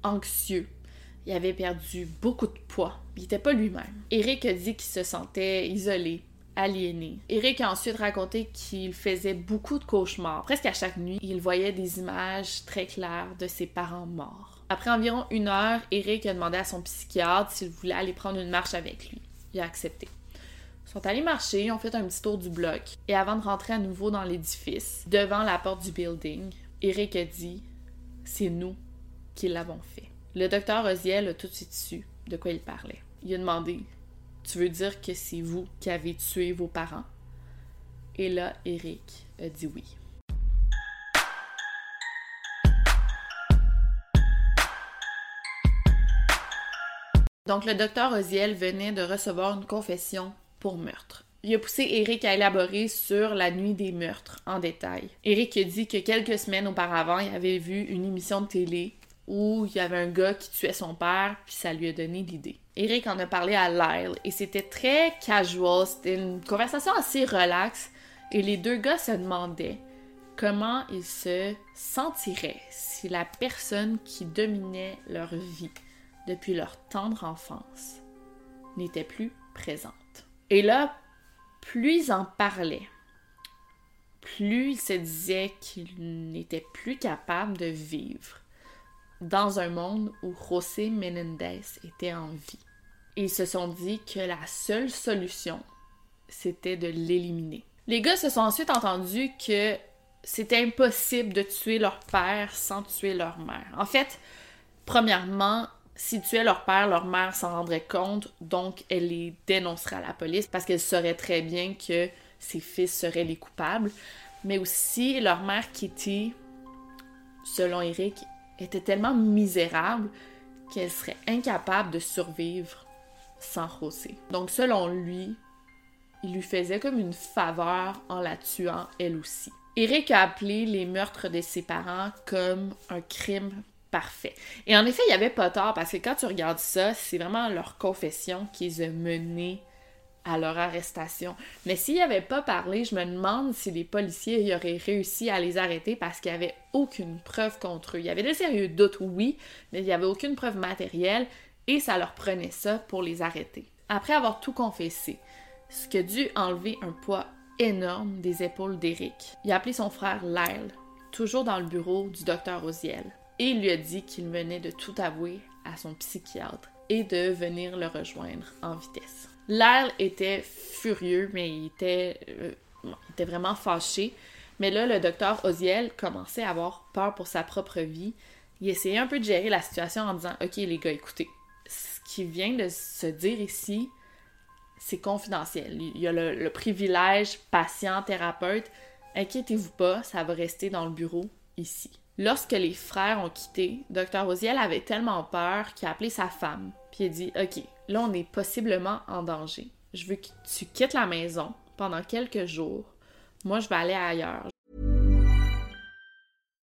anxieux. Il avait perdu beaucoup de poids. Il n'était pas lui-même. Eric a dit qu'il se sentait isolé, aliéné. Eric a ensuite raconté qu'il faisait beaucoup de cauchemars. Presque à chaque nuit, il voyait des images très claires de ses parents morts. Après environ une heure, Eric a demandé à son psychiatre s'il voulait aller prendre une marche avec lui. Il a accepté. Ils sont allés marcher, ont fait un petit tour du bloc, et avant de rentrer à nouveau dans l'édifice, devant la porte du building, Eric a dit C'est nous qui l'avons fait. Le docteur Oziel a tout de suite su de quoi il parlait. Il a demandé tu veux dire que c'est vous qui avez tué vos parents? Et là, Eric a dit oui. Donc, le docteur Oziel venait de recevoir une confession pour meurtre. Il a poussé Eric à élaborer sur la nuit des meurtres en détail. Eric a dit que quelques semaines auparavant, il avait vu une émission de télé où il y avait un gars qui tuait son père, puis ça lui a donné l'idée. Eric en a parlé à Lyle et c'était très casual, c'était une conversation assez relaxe et les deux gars se demandaient comment ils se sentiraient si la personne qui dominait leur vie depuis leur tendre enfance n'était plus présente. Et là, plus ils en parlaient, plus ils se disaient qu'ils n'étaient plus capables de vivre dans un monde où José Menendez était en vie. Ils se sont dit que la seule solution, c'était de l'éliminer. Les gars se sont ensuite entendus que c'était impossible de tuer leur père sans tuer leur mère. En fait, premièrement, s'ils tuaient leur père, leur mère s'en rendrait compte, donc elle les dénoncerait à la police parce qu'elle saurait très bien que ses fils seraient les coupables. Mais aussi, leur mère Kitty, selon Eric, était tellement misérable qu'elle serait incapable de survivre sans José. Donc selon lui, il lui faisait comme une faveur en la tuant elle aussi. Eric a appelé les meurtres de ses parents comme un crime parfait. Et en effet, il n'y avait pas tort parce que quand tu regardes ça, c'est vraiment leur confession qui les a à leur arrestation. Mais s'ils n'avaient pas parlé, je me demande si les policiers y auraient réussi à les arrêter parce qu'il n'y avait aucune preuve contre eux. Il y avait des sérieux doutes, oui, mais il n'y avait aucune preuve matérielle et ça leur prenait ça pour les arrêter. Après avoir tout confessé, ce qui a dû enlever un poids énorme des épaules d'Eric, il a appelé son frère Lyle, toujours dans le bureau du docteur Oziel, et il lui a dit qu'il venait de tout avouer à son psychiatre et de venir le rejoindre en vitesse. Lyle était furieux, mais il était, euh, il était vraiment fâché. Mais là, le docteur Oziel commençait à avoir peur pour sa propre vie. Il essayait un peu de gérer la situation en disant Ok, les gars, écoutez, ce qui vient de se dire ici, c'est confidentiel. Il y a le, le privilège patient-thérapeute. Inquiétez-vous pas, ça va rester dans le bureau ici. Lorsque les frères ont quitté, Dr. Oziel avait tellement peur qu'il a appelé sa femme. Puis il a dit Ok, là on est possiblement en danger. Je veux que tu quittes la maison pendant quelques jours. Moi je vais aller ailleurs.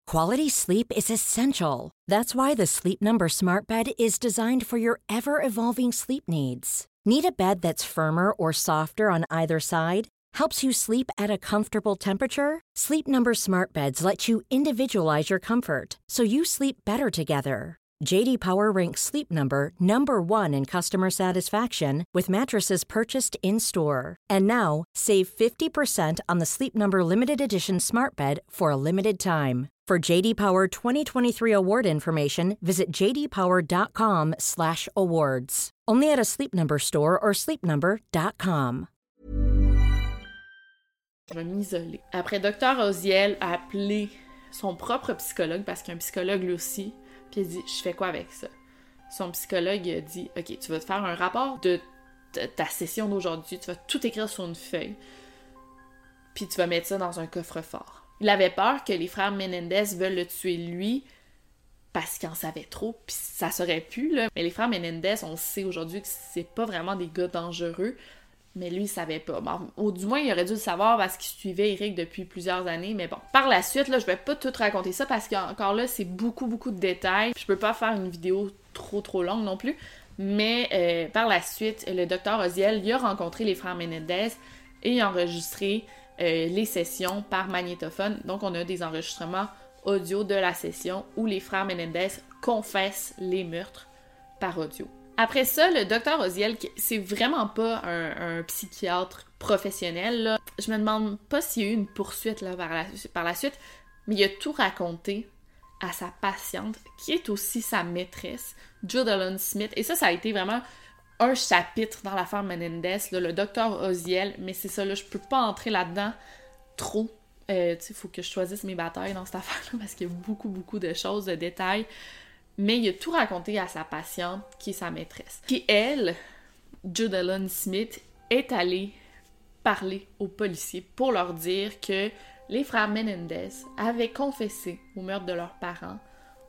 Quality sleep is essential. That's why the Sleep Number Smart Bed is designed for your ever evolving sleep needs. Need a bed that's firmer or softer on either side? Helps you sleep at a comfortable temperature? Sleep Number Smart Beds let you individualize your comfort so you sleep better together. JD Power ranks Sleep Number number 1 in customer satisfaction with mattresses purchased in-store. And now, save 50% on the Sleep Number limited edition Smart Bed for a limited time. For JD Power 2023 award information, visit jdpower.com/awards. Only at a Sleep Number store or sleepnumber.com. M'isoler. Après, Dr. Oziel a appelé son propre psychologue, parce qu'un psychologue lui aussi, puis dit Je fais quoi avec ça Son psychologue dit Ok, tu vas te faire un rapport de ta session d'aujourd'hui, tu vas tout écrire sur une feuille, puis tu vas mettre ça dans un coffre-fort. Il avait peur que les frères Menendez veulent le tuer lui parce qu'il en savait trop, puis ça serait pu, là. Mais les frères Menendez, on sait aujourd'hui que c'est pas vraiment des gars dangereux, mais lui, il savait pas. Bon, ou du moins, il aurait dû le savoir parce qu'il suivait Eric depuis plusieurs années, mais bon. Par la suite, là, je vais pas tout raconter ça parce qu'encore là, c'est beaucoup, beaucoup de détails. Je peux pas faire une vidéo trop, trop longue non plus. Mais euh, par la suite, le docteur Oziel, il a rencontré les frères Menendez et a enregistré euh, les sessions par magnétophone. Donc, on a des enregistrements audio de la session où les frères Menendez confessent les meurtres par audio. Après ça, le docteur Oziel, c'est vraiment pas un, psychiatre professionnel. Je me demande pas s'il y a eu une poursuite là, par, la, par la suite, mais il a tout raconté à sa patiente, qui est aussi sa maîtresse, Jodalyn Smith. Et ça, ça a été vraiment un chapitre dans l'affaire Menendez, le docteur Oziel, mais c'est ça, là, je peux pas entrer là-dedans trop. Euh, il faut que je choisisse mes batailles dans cette affaire-là parce qu'il y a beaucoup, beaucoup de choses, de détails. Mais il a tout raconté à sa patiente, qui est sa maîtresse. Qui, elle, Jodalyn Smith, est allée parler aux policiers pour leur dire que les frères Menendez avaient confessé au meurtre de leurs parents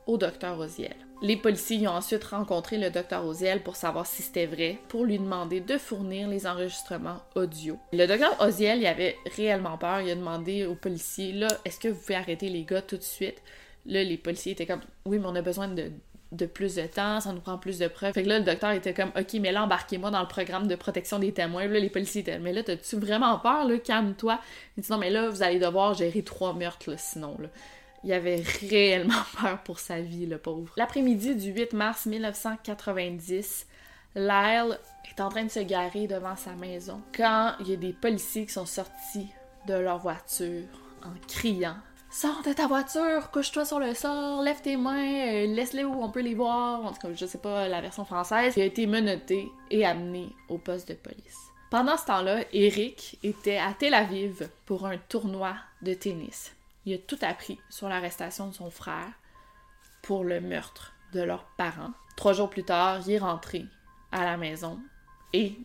au docteur Oziel. Les policiers ont ensuite rencontré le docteur Oziel pour savoir si c'était vrai, pour lui demander de fournir les enregistrements audio. Le docteur Oziel, il avait réellement peur, il a demandé aux policiers, là, est-ce que vous pouvez arrêter les gars tout de suite? Là, les policiers étaient comme, oui, mais on a besoin de, plus de temps, ça nous prend plus de preuves. Fait que là, le docteur était comme, OK, mais là, embarquez-moi dans le programme de protection des témoins. Là, les policiers étaient, mais là, t'as-tu vraiment peur, là? Calme-toi. Il dit, non, mais là, vous allez devoir gérer trois meurtres, là, sinon, là. Il avait réellement peur pour sa vie, le pauvre. L'après-midi du 8 mars 1990, Lyle est en train de se garer devant sa maison quand il y a des policiers qui sont sortis de leur voiture en criant Sors de ta voiture, couche-toi sur le sol, lève tes mains, euh, laisse-les où on peut les voir. En tout cas, je sais pas la version française. Il a été menotté et amené au poste de police. Pendant ce temps-là, Eric était à Tel Aviv pour un tournoi de tennis. Il a tout appris sur l'arrestation de son frère pour le meurtre de leurs parents. Trois jours plus tard, il est rentré à la maison et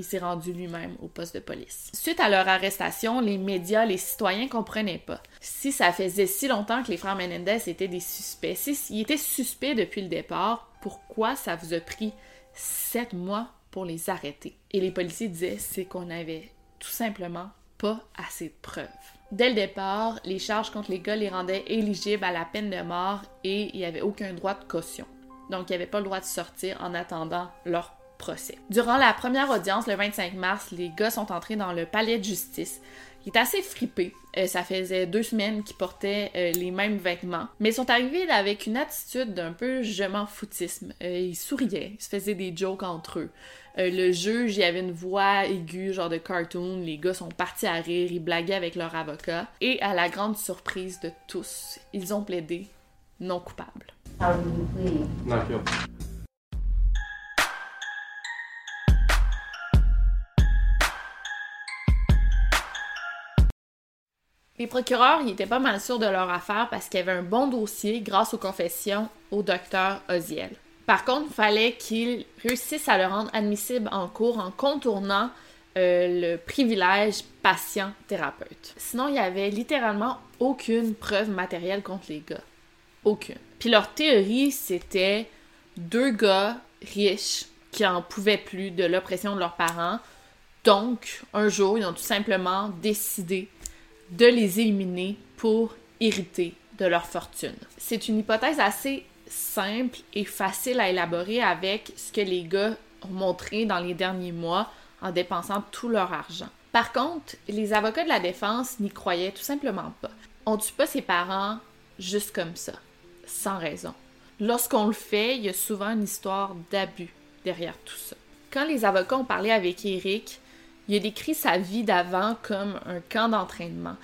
il s'est rendu lui-même au poste de police. Suite à leur arrestation, les médias, les citoyens comprenaient pas. Si ça faisait si longtemps que les frères Menendez étaient des suspects, s'ils étaient suspects depuis le départ, pourquoi ça vous a pris sept mois pour les arrêter? Et les policiers disaient, c'est qu'on avait tout simplement pas assez de preuves. Dès le départ, les charges contre les gars les rendaient éligibles à la peine de mort et il n'y avait aucun droit de caution. Donc, il n'y avait pas le droit de sortir en attendant leur procès. Durant la première audience, le 25 mars, les gars sont entrés dans le palais de justice. Il est assez fripé. Euh, ça faisait deux semaines qu'ils portaient euh, les mêmes vêtements. Mais ils sont arrivés avec une attitude d'un peu je m'en foutisme. Euh, ils souriaient, ils se faisaient des jokes entre eux. le juge, il avait une voix aiguë, genre de cartoon. Les gars sont partis à rire, ils blaguaient avec leur avocat. Et à la grande surprise de tous, ils ont plaidé non coupable. Les procureurs, ils étaient pas mal sûrs de leur affaire parce qu'il y avait un bon dossier grâce aux confessions au docteur Oziel. Par contre, il fallait qu'ils réussissent à le rendre admissible en cours en contournant euh, le privilège patient-thérapeute. Sinon, il y avait littéralement aucune preuve matérielle contre les gars. Aucune. Puis leur théorie, c'était deux gars riches qui en pouvaient plus de l'oppression de leurs parents. Donc, un jour, ils ont tout simplement décidé de les éliminer pour hériter de leur fortune. C'est une hypothèse assez simple et facile à élaborer avec ce que les gars ont montré dans les derniers mois en dépensant tout leur argent. Par contre, les avocats de la défense n'y croyaient tout simplement pas. On tue pas ses parents juste comme ça, sans raison. Lorsqu'on le fait, il y a souvent une histoire d'abus derrière tout ça. Quand les avocats ont parlé avec Eric, il a décrit sa vie d'avant comme un camp d'entraînement.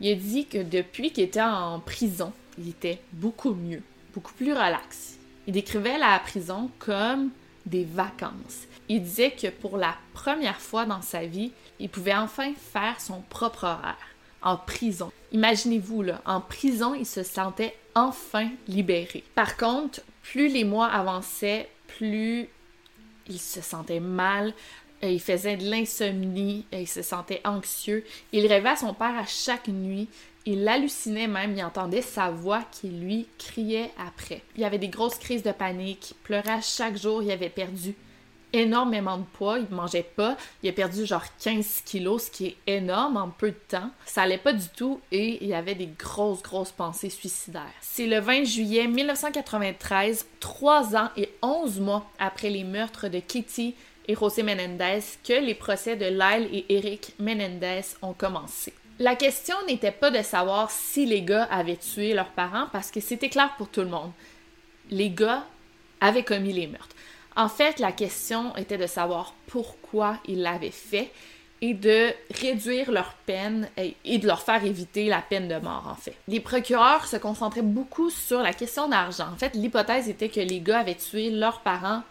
Il a dit que depuis qu'il était en prison, il était beaucoup mieux, beaucoup plus relax. Il décrivait la prison comme des vacances. Il disait que pour la première fois dans sa vie, il pouvait enfin faire son propre horaire en prison. Imaginez-vous, là, en prison, il se sentait enfin libéré. Par contre, plus les mois avançaient, plus il se sentait mal, il faisait de l'insomnie, euh, il se sentait anxieux. Il rêvait à son père à chaque nuit. Il hallucinait même, il entendait sa voix qui lui criait après. Il avait des grosses crises de panique, il pleurait à chaque jour, il avait perdu énormément de poids, il mangeait pas, il a perdu genre 15 kilos, ce qui est énorme en peu de temps. Ça allait pas du tout et il avait des grosses, grosses pensées suicidaires. C'est le 20 juillet 1993, trois ans et 11 mois après les meurtres de Kitty et José Menendez, que les procès de Lyle et Eric Menendez ont commencé. La question n'était pas de savoir si les gars avaient tué leurs parents parce que c'était clair pour tout le monde. Les gars avaient commis les meurtres. En fait, la question était de savoir pourquoi ils l'avaient fait et de réduire leur peine et de leur faire éviter la peine de mort, en fait. Les procureurs se concentraient beaucoup sur la question d'argent. En fait, l'hypothèse était que les gars avaient tué leurs parents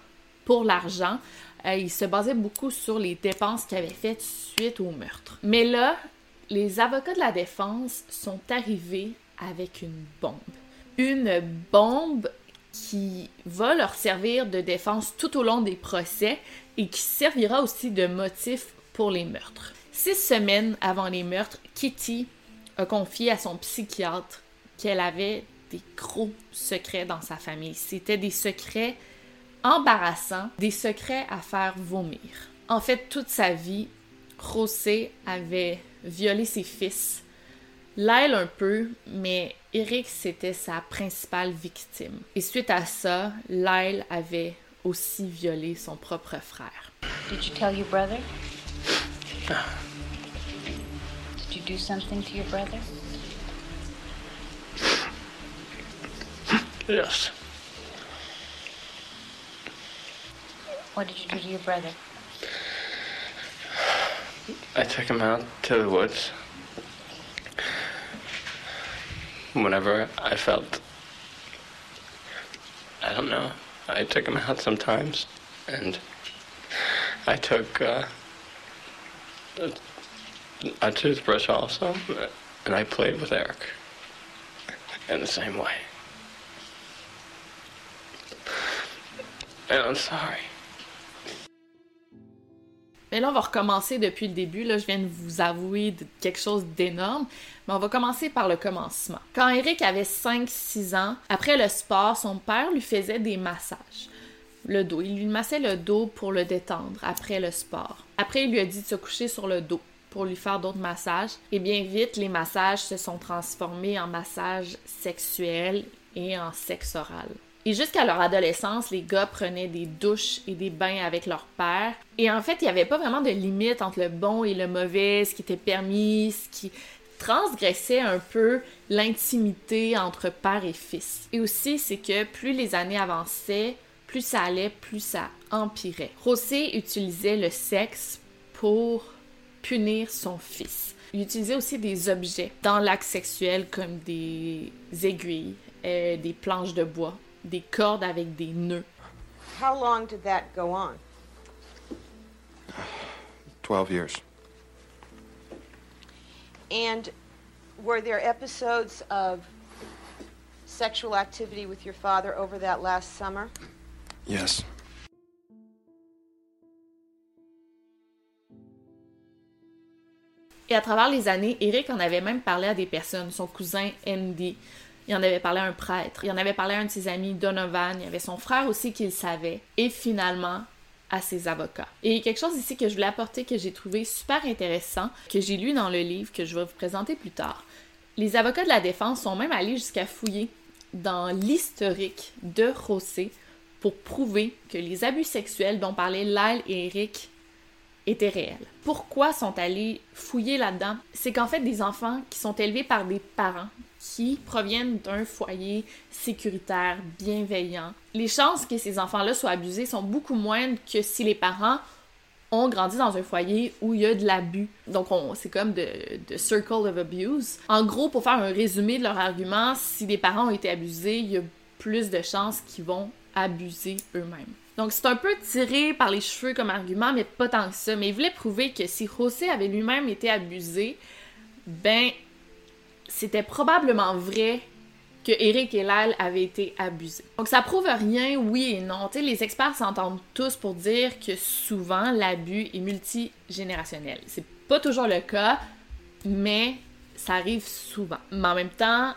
pour l'argent. Ils se basaient beaucoup sur les dépenses qu'ils avaient faites suite au meurtre. Mais là, les avocats de la défense sont arrivés avec une bombe. Une bombe qui va leur servir de défense tout au long des procès et qui servira aussi de motif pour les meurtres. Six semaines avant les meurtres, Kitty a confié à son psychiatre qu'elle avait des gros secrets dans sa famille. C'était des secrets embarrassants, des secrets à faire vomir. En fait, toute sa vie, José avait violé ses fils, Lyle un peu, mais Eric, c'était sa principale victime. Et suite à ça, Lyle avait aussi violé son propre frère. Did you tell your brother? Did you do something to your brother? Yes. What did you do to your brother? I took him out to the woods. whenever I felt, I don't know, I took him out sometimes, and I took uh, a, a toothbrush also, and I played with Eric in the same way. And I'm sorry. Mais là, on va recommencer depuis le début. Là, je viens de vous avouer quelque chose d'énorme. Mais on va commencer par le commencement. Quand Eric avait 5-6 ans, après le sport, son père lui faisait des massages. Le dos. Il lui massait le dos pour le détendre après le sport. Après, il lui a dit de se coucher sur le dos pour lui faire d'autres massages. Et bien vite, les massages se sont transformés en massages sexuels et en sexe oral. Et jusqu'à leur adolescence, les gars prenaient des douches et des bains avec leur père. Et en fait, il n'y avait pas vraiment de limite entre le bon et le mauvais, ce qui était permis, ce qui transgressait un peu l'intimité entre père et fils. Et aussi, c'est que plus les années avançaient, plus ça allait, plus ça empirait. José utilisait le sexe pour punir son fils. Il utilisait aussi des objets dans l'acte sexuel comme des aiguilles, euh, des planches de bois des cordes avec des nœuds. How long did that go on? 12 years. And were there episodes of sexual activity with your father over that last summer? Yes. Et à travers les années, Eric en avait même parlé à des personnes, son cousin Andy, il en avait parlé à un prêtre, il en avait parlé à un de ses amis, Donovan, il y avait son frère aussi qui le savait, et finalement à ses avocats. Et quelque chose ici que je voulais apporter que j'ai trouvé super intéressant, que j'ai lu dans le livre que je vais vous présenter plus tard. Les avocats de la défense sont même allés jusqu'à fouiller dans l'historique de José pour prouver que les abus sexuels dont parlaient Lyle et Eric étaient réels. Pourquoi sont allés fouiller là-dedans? C'est qu'en fait, des enfants qui sont élevés par des parents qui proviennent d'un foyer sécuritaire, bienveillant, les chances que ces enfants-là soient abusés sont beaucoup moindres que si les parents ont grandi dans un foyer où il y a de l'abus. Donc, c'est comme de, de, circle of abuse. En gros, pour faire un résumé de leur argument, si les parents ont été abusés, il y a plus de chances qu'ils vont abuser eux-mêmes. Donc, c'est un peu tiré par les cheveux comme argument, mais pas tant que ça. Mais il voulait prouver que si José avait lui-même été abusé, ben, c'était probablement vrai que Eric et Lyle avaient été abusés. Donc ça prouve rien, oui et non. sais, les experts s'entendent tous pour dire que souvent l'abus est multigénérationnel. C'est pas toujours le cas, mais ça arrive souvent. Mais en même temps,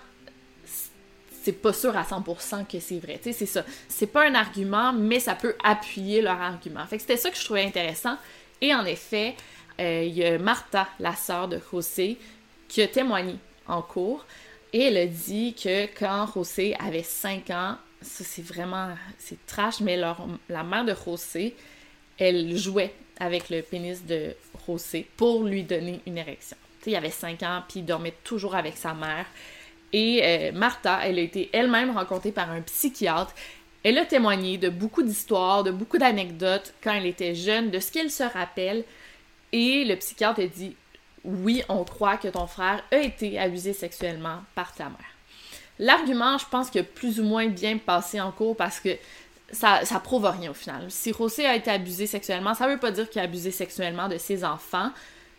c'est pas sûr à 100% que c'est vrai. C'est ça. C'est pas un argument, mais ça peut appuyer leur argument. C'était ça que je trouvais intéressant. Et en effet, euh, il y a Martha, la sœur de José, qui a témoigné en cours. Et elle a dit que quand José avait 5 ans, ça c'est vraiment, c'est trash, mais la mère de José, elle jouait avec le pénis de José pour lui donner une érection. Tu sais, il avait 5 ans, puis il dormait toujours avec sa mère. Et euh, Martha, elle a été elle-même rencontrée par un psychiatre. Elle a témoigné de beaucoup d'histoires, de beaucoup d'anecdotes quand elle était jeune, de ce qu'elle se rappelle. Et le psychiatre a dit oui, on croit que ton frère a été abusé sexuellement par ta mère. L'argument, je pense a plus ou moins bien passé en cours parce que ça, prouve rien au final. Si José a été abusé sexuellement, ça veut pas dire qu'il a abusé sexuellement de ses enfants,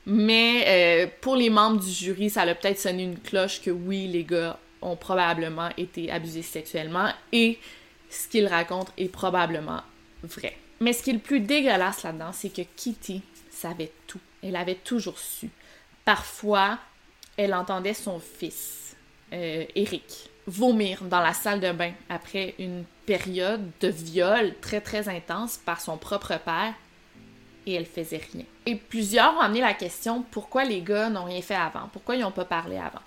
mais euh, pour les membres du jury, ça a peut-être sonné une cloche que oui, les gars ont probablement été abusés sexuellement et ce qu'ils racontent est probablement vrai. Mais ce qui est le plus dégueulasse là-dedans, c'est que Kitty savait tout. Elle avait toujours su. Parfois, elle entendait son fils, euh, Eric, vomir dans la salle de bain après une période de viol très très intense par son propre père et elle faisait rien. Et plusieurs ont amené la question pourquoi les gars n'ont rien fait avant, pourquoi ils n'ont pas parlé avant?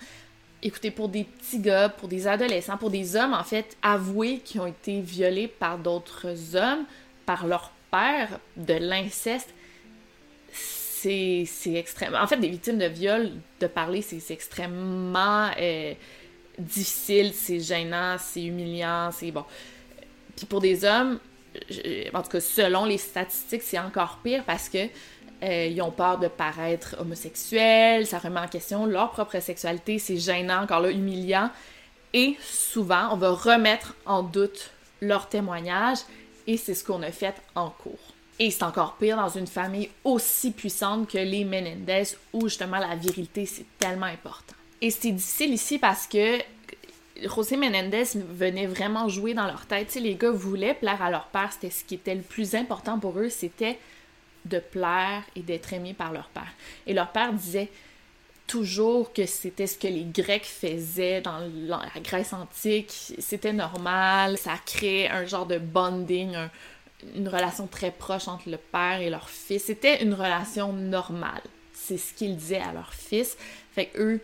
Écoutez, pour des petits gars, pour des adolescents, pour des hommes en fait avoués qui ont été violés par d'autres hommes, par leur père, de l'inceste, c'est extrêmement. En fait, des victimes de viol, de parler, c'est extrêmement euh, difficile, c'est gênant, c'est humiliant, c'est bon. Puis pour des hommes, en tout cas, selon les statistiques, c'est encore pire parce que euh, ils ont peur de paraître homosexuels, ça remet en question leur propre sexualité, c'est gênant, encore là, humiliant. Et souvent, on va remettre en doute leur témoignage et c'est ce qu'on a fait en cours. Et c'est encore pire dans une famille aussi puissante que les Menendez où justement la virilité c'est tellement important. Et c'est difficile ici parce que José Menendez venait vraiment jouer dans leur tête. les gars voulaient plaire à leur père, c'était ce qui était le plus important pour eux, c'était de plaire et d'être aimé par leur père. Et leur père disait toujours que c'était ce que les Grecs faisaient dans la Grèce antique, c'était normal, ça créait un genre de bonding, une relation très proche entre le père et leur fils. C'était une relation normale. C'est ce qu'ils disaient à leur fils. Fait eux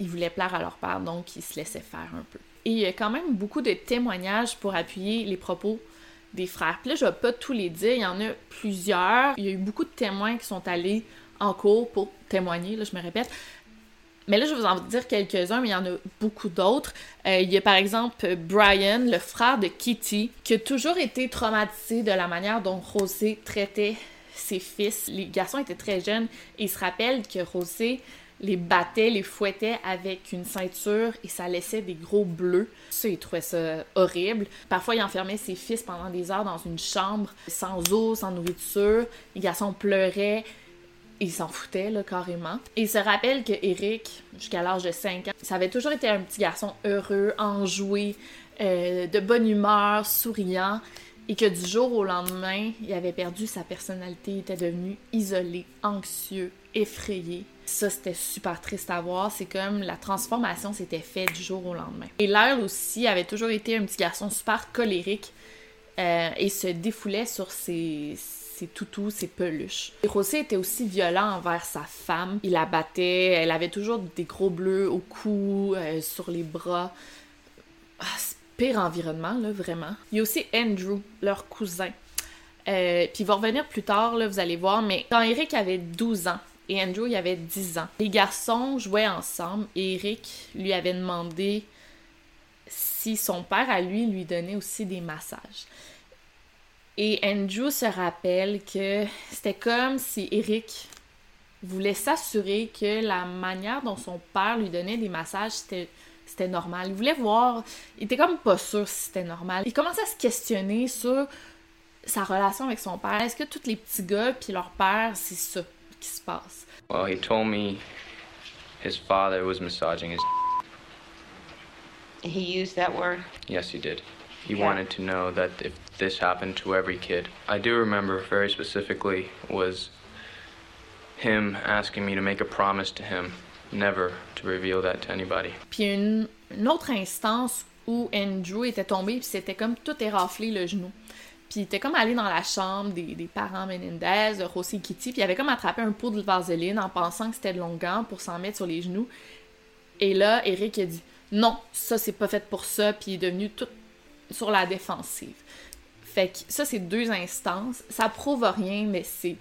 ils voulaient plaire à leur père, donc ils se laissaient faire un peu. Et il y a quand même beaucoup de témoignages pour appuyer les propos des frères. Puis là, je vais pas tous les dire, il y en a plusieurs. Il y a eu beaucoup de témoins qui sont allés en cours pour témoigner, là, je me répète. Mais là, je vais vous en dire quelques-uns, mais il y en a beaucoup d'autres. Euh, il y a par exemple Brian, le frère de Kitty, qui a toujours été traumatisé de la manière dont Rosé traitait ses fils. Les garçons étaient très jeunes et il se rappelle que Rosé les battait, les fouettait avec une ceinture et ça laissait des gros bleus. Ça, il trouvait ça horrible. Parfois, il enfermait ses fils pendant des heures dans une chambre, sans eau, sans nourriture. Les garçons pleuraient. Il s'en foutait, là, carrément. Il se rappelle que Eric, jusqu'à l'âge de 5 ans, ça avait toujours été un petit garçon heureux, enjoué, euh, de bonne humeur, souriant et que du jour au lendemain, il avait perdu sa personnalité, il était devenu isolé, anxieux, effrayé. Ça, c'était super triste à voir. C'est comme la transformation s'était faite du jour au lendemain. Et Lyle aussi avait toujours été un petit garçon super colérique euh, et se défoulait sur ses, ses toutous, ses peluches. Et José était aussi violent envers sa femme. Il la battait, elle avait toujours des gros bleus au cou, euh, sur les bras. Ah, pire environnement, là, vraiment. Il y a aussi Andrew, leur cousin. Euh, puis il va revenir plus tard, là, vous allez voir, mais quand Eric avait 12 ans, et Andrew il avait 10 ans. Les garçons jouaient ensemble et Eric lui avait demandé si son père à lui lui donnait aussi des massages. Et Andrew se rappelle que c'était comme si Eric voulait s'assurer que la manière dont son père lui donnait des massages, c'était c'était normal. Il voulait voir, il était comme pas sûr si c'était normal. Il commençait à se questionner sur sa relation avec son père. Est-ce que tous les petits gars puis leur père, c'est ça qui se passe? Well, he told me his father was massaging his. He used that word? Yes, he did. He Yeah. wanted to know that if this happened to every kid. I do remember very specifically was him asking me to make a promise to him never to reveal that to anybody. Puis une, une autre instance où Andrew était tombé, puis c'était comme tout éraflé le genou. Puis il était comme allé dans la chambre des, des parents Menendez, de Rossi et Kitty, puis il avait comme attrapé un pot de vaseline en pensant que c'était de longueur pour s'en mettre sur les genoux. Et là, Eric a dit non, ça c'est pas fait pour ça, puis il est devenu tout sur la défensive. Fait que ça, c'est deux instances. Ça prouve rien, mais c'est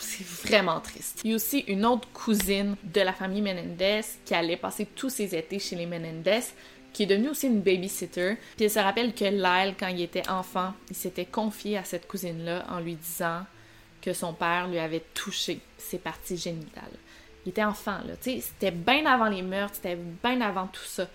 c'est vraiment triste. Il y a aussi une autre cousine de la famille Menendez qui allait passer tous ses étés chez les Menendez, qui est devenue aussi une babysitter. Puis elle se rappelle que Lyle, quand il était enfant, il s'était confié à cette cousine-là en lui disant que son père lui avait touché ses parties génitales. Il était enfant, là. Tu sais, c'était bien avant les meurtres, c'était bien avant tout ça.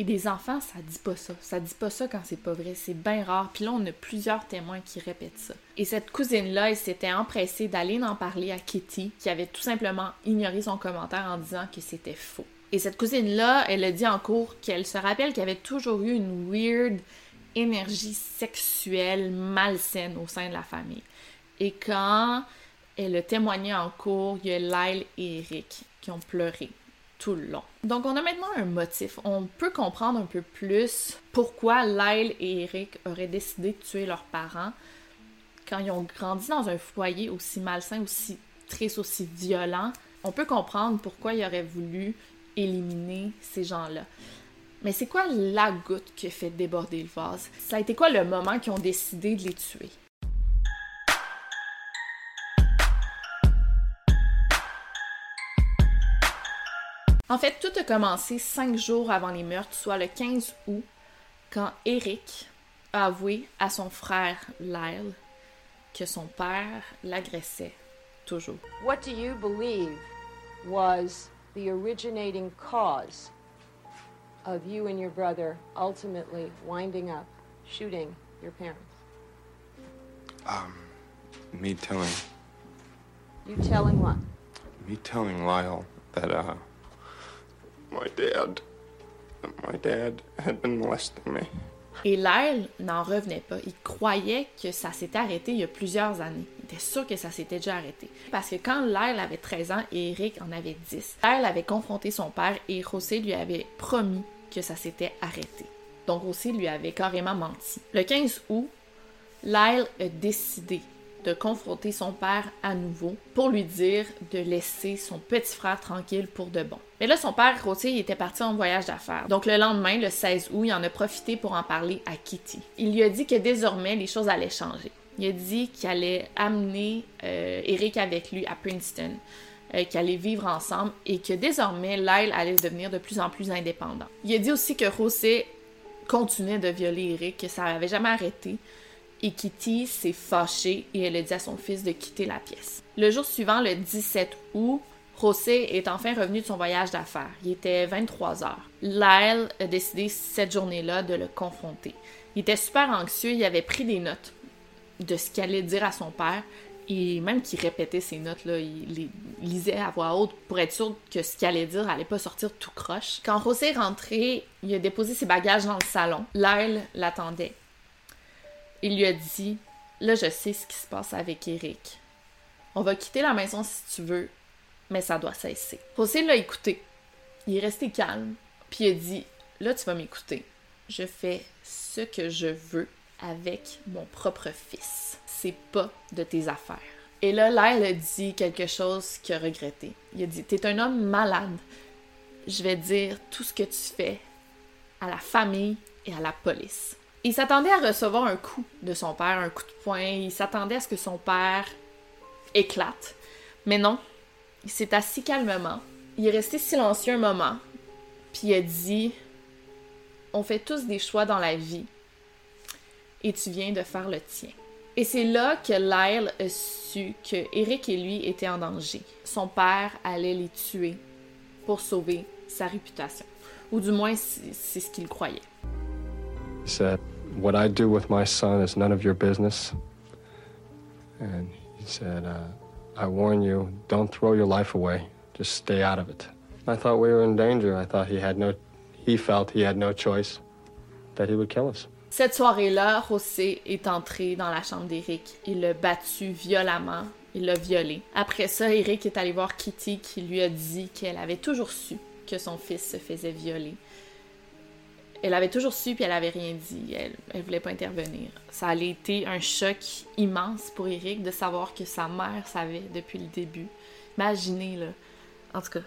Et des enfants, ça dit pas ça. Ça dit pas ça quand c'est pas vrai. C'est bien rare. Puis là, on a plusieurs témoins qui répètent ça. Et cette cousine-là, elle s'était empressée d'aller en parler à Kitty, qui avait tout simplement ignoré son commentaire en disant que c'était faux. Et cette cousine-là, elle a dit en cours qu'elle se rappelle qu'il y avait toujours eu une weird énergie sexuelle malsaine au sein de la famille. Et quand elle a témoigné en cours, il y a Lyle et Eric qui ont pleuré Donc on a maintenant un motif. On peut comprendre un peu plus pourquoi Lyle et Eric auraient décidé de tuer leurs parents quand ils ont grandi dans un foyer aussi malsain, aussi triste, aussi violent. On peut comprendre pourquoi ils auraient voulu éliminer ces gens-là. Mais c'est quoi la goutte qui a fait déborder le vase? Ça a été quoi le moment qu'ils ont décidé de les tuer? En fait, tout a commencé cinq jours avant les meurtres, soit le 15 août, quand Eric a avoué à son frère Lyle que son père l'agressait toujours. What do you believe was the originating cause of you and your brother ultimately winding up shooting your parents? Um, me telling, You telling what? me telling Lyle that, uh, my dad, that my dad had been molesting me. Et Lyle n'en revenait pas. Il croyait que ça s'était arrêté il y a plusieurs années. Il était sûr que ça s'était déjà arrêté. Parce que quand Lyle avait 13 ans et Eric en avait 10, Lyle avait confronté son père et José lui avait promis que ça s'était arrêté. Donc José lui avait carrément menti. Le 15 août, Lyle a décidé de confronter son père à nouveau pour lui dire de laisser son petit frère tranquille pour de bon. Mais là, son père, il était parti en voyage d'affaires. Donc le lendemain, le 16 août, il en a profité pour en parler à Kitty. Il lui a dit que désormais, les choses allaient changer. Il a dit qu'il allait amener euh, Eric avec lui à Princeton, euh, qu'ils allaient vivre ensemble et que désormais, Lyle allait devenir de plus en plus indépendant. Il a dit aussi que José continuait de violer Eric, que ça n'avait jamais arrêté, et Kitty s'est fâchée et elle a dit à son fils de quitter la pièce. Le jour suivant, le 17 août, José est enfin revenu de son voyage d'affaires. Il était 23 heures. Lyle a décidé cette journée-là de le confronter. Il était super anxieux, il avait pris des notes de ce qu'il allait dire à son père et même qu'il répétait ces notes-là, il les lisait à voix haute pour être sûr que ce qu'il allait dire allait pas sortir tout croche. Quand José est rentré, il a déposé ses bagages dans le salon. Lyle l'attendait. Il lui a dit Là, je sais ce qui se passe avec Eric. On va quitter la maison si tu veux, mais ça doit cesser. José l'a écouté. Il est resté calme, puis il a dit Là, tu vas m'écouter. Je fais ce que je veux avec mon propre fils. C'est pas de tes affaires. Et là, Lyle a dit quelque chose qu'il a regretté. Il a dit T'es un homme malade. Je vais dire tout ce que tu fais à la famille et à la police. Il s'attendait à recevoir un coup de son père, un coup de poing. Il s'attendait à ce que son père éclate. Mais non, il s'est assis calmement. Il est resté silencieux un moment. Puis il a dit On fait tous des choix dans la vie. Et tu viens de faire le tien. Et c'est là que Lyle a su que Eric et lui étaient en danger. Son père allait les tuer pour sauver sa réputation. Ou du moins, c'est ce qu'il croyait. He said, What I do with my son is none of your business. And he said, uh, I warn you, don't throw your life away. Just stay out of it. I thought we were in danger. I thought he had no, he felt he had no choice, that he would kill us. Cette soirée-là, José est entré dans la chambre d'Eric. Il l'a battu violemment. Il l'a violé. Après ça, Eric est allé voir Kitty qui lui a dit qu'elle avait toujours su que son fils se faisait violer. Elle avait toujours su puis elle avait rien dit. Elle, elle voulait pas intervenir. Ça a été un choc immense pour Eric de savoir que sa mère savait depuis le début. Imaginez là. En tout cas,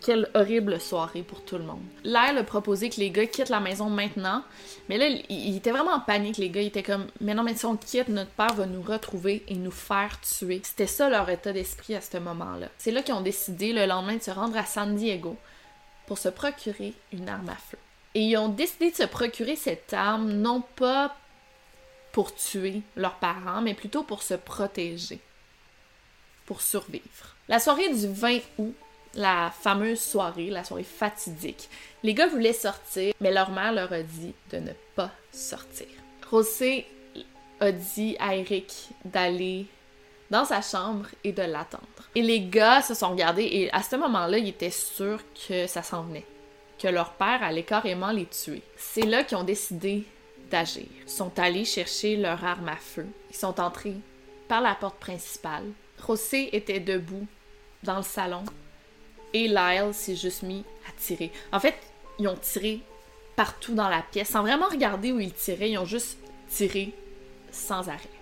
quelle horrible soirée pour tout le monde. Lyle a proposé que les gars quittent la maison maintenant, mais là, il, était vraiment en panique, les gars. Ils étaient comme, mais non, mais si on quitte, notre père va nous retrouver et nous faire tuer. C'était ça leur état d'esprit à ce moment-là. C'est là qu'ils ont décidé le lendemain de se rendre à San Diego pour se procurer une arme à feu. Et ils ont décidé de se procurer cette arme non pas pour tuer leurs parents, mais plutôt pour se protéger, pour survivre. La soirée du 20 août, la fameuse soirée, la soirée fatidique, les gars voulaient sortir, mais leur mère leur a dit de ne pas sortir. José a dit à Eric d'aller dans sa chambre et de l'attendre. Et les gars se sont regardés et à ce moment-là, ils étaient sûrs que ça s'en venait, que leur père allait carrément les tuer. C'est là qu'ils ont décidé d'agir. Ils sont allés chercher leur arme à feu. Ils sont entrés par la porte principale. José était debout dans le salon et Lyle s'est juste mis à tirer. En fait, ils ont tiré partout dans la pièce sans vraiment regarder où ils tiraient. Ils ont juste tiré sans arrêt.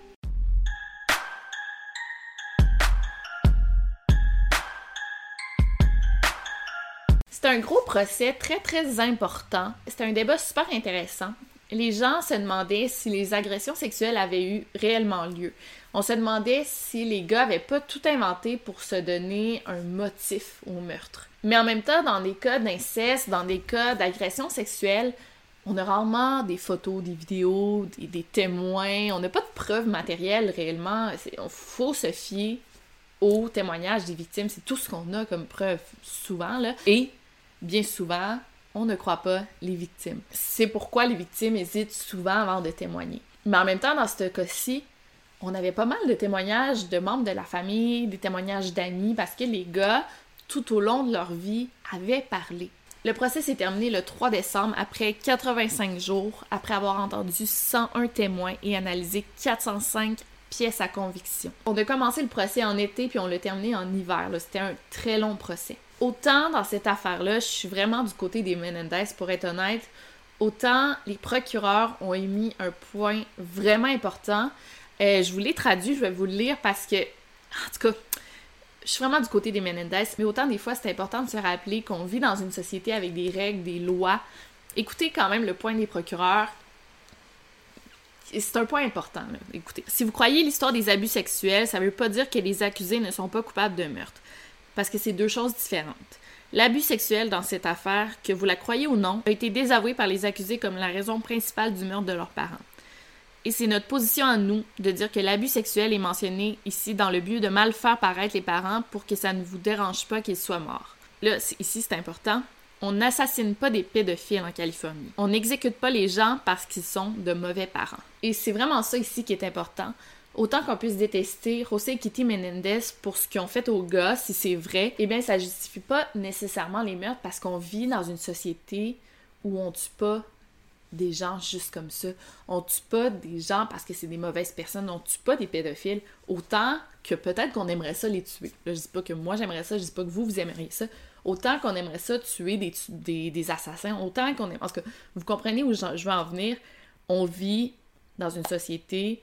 C'est un gros procès très très important. C'est un débat super intéressant. Les gens se demandaient si les agressions sexuelles avaient eu réellement lieu. On se demandait si les gars avaient pas tout inventé pour se donner un motif au meurtre. Mais en même temps, dans des cas d'inceste, dans des cas d'agression sexuelle, on a rarement des photos, des vidéos, des, témoins. On n'a pas de preuves matérielles réellement. Il faut se fier aux témoignages des victimes. C'est tout ce qu'on a comme preuve souvent. Là. Bien souvent, on ne croit pas les victimes. C'est pourquoi les victimes hésitent souvent avant de témoigner. Mais en même temps, dans ce cas-ci, on avait pas mal de témoignages de membres de la famille, des témoignages d'amis, parce que les gars, tout au long de leur vie, avaient parlé. Le procès s'est terminé le 3 décembre après 85 jours, après avoir entendu 101 témoins et analysé 405 pièces à conviction. On a commencé le procès en été puis on l'a terminé en hiver. C'était un très long procès. Autant dans cette affaire-là, je suis vraiment du côté des Menendez pour être honnête, autant les procureurs ont émis un point vraiment important. Euh, je vous l'ai traduit, je vais vous le lire parce que, en tout cas, je suis vraiment du côté des Menendez, mais autant des fois c'est important de se rappeler qu'on vit dans une société avec des règles, des lois. Écoutez quand même le point des procureurs. C'est un point important, écoutez. Si vous croyez l'histoire des abus sexuels, ça veut pas dire que les accusés ne sont pas coupables de meurtre, parce que c'est deux choses différentes. L'abus sexuel dans cette affaire, que vous la croyez ou non, a été désavoué par les accusés comme la raison principale du meurtre de leurs parents. Et c'est notre position à nous de dire que l'abus sexuel est mentionné ici dans le but de mal faire paraître les parents pour que ça ne vous dérange pas qu'ils soient morts. Là, ici, c'est important. On n'assassine pas des pédophiles en Californie. On n'exécute pas les gens parce qu'ils sont de mauvais parents. Et c'est vraiment ça ici qui est important. Autant qu'on puisse détester José et Kitty Menendez pour ce qu'ils ont fait aux gars, si c'est vrai, eh bien, ça justifie pas nécessairement les meurtres parce qu'on vit dans une société où on tue pas des gens juste comme ça. On tue pas des gens parce que c'est des mauvaises personnes. On tue pas des pédophiles autant que peut-être qu'on aimerait ça les tuer. Là, je dis pas que moi j'aimerais ça, je dis pas que vous, vous aimeriez ça. Autant qu'on aimerait ça tuer des, des, des assassins, autant qu'on aime... Parce que vous comprenez où je veux en venir. On vit dans une société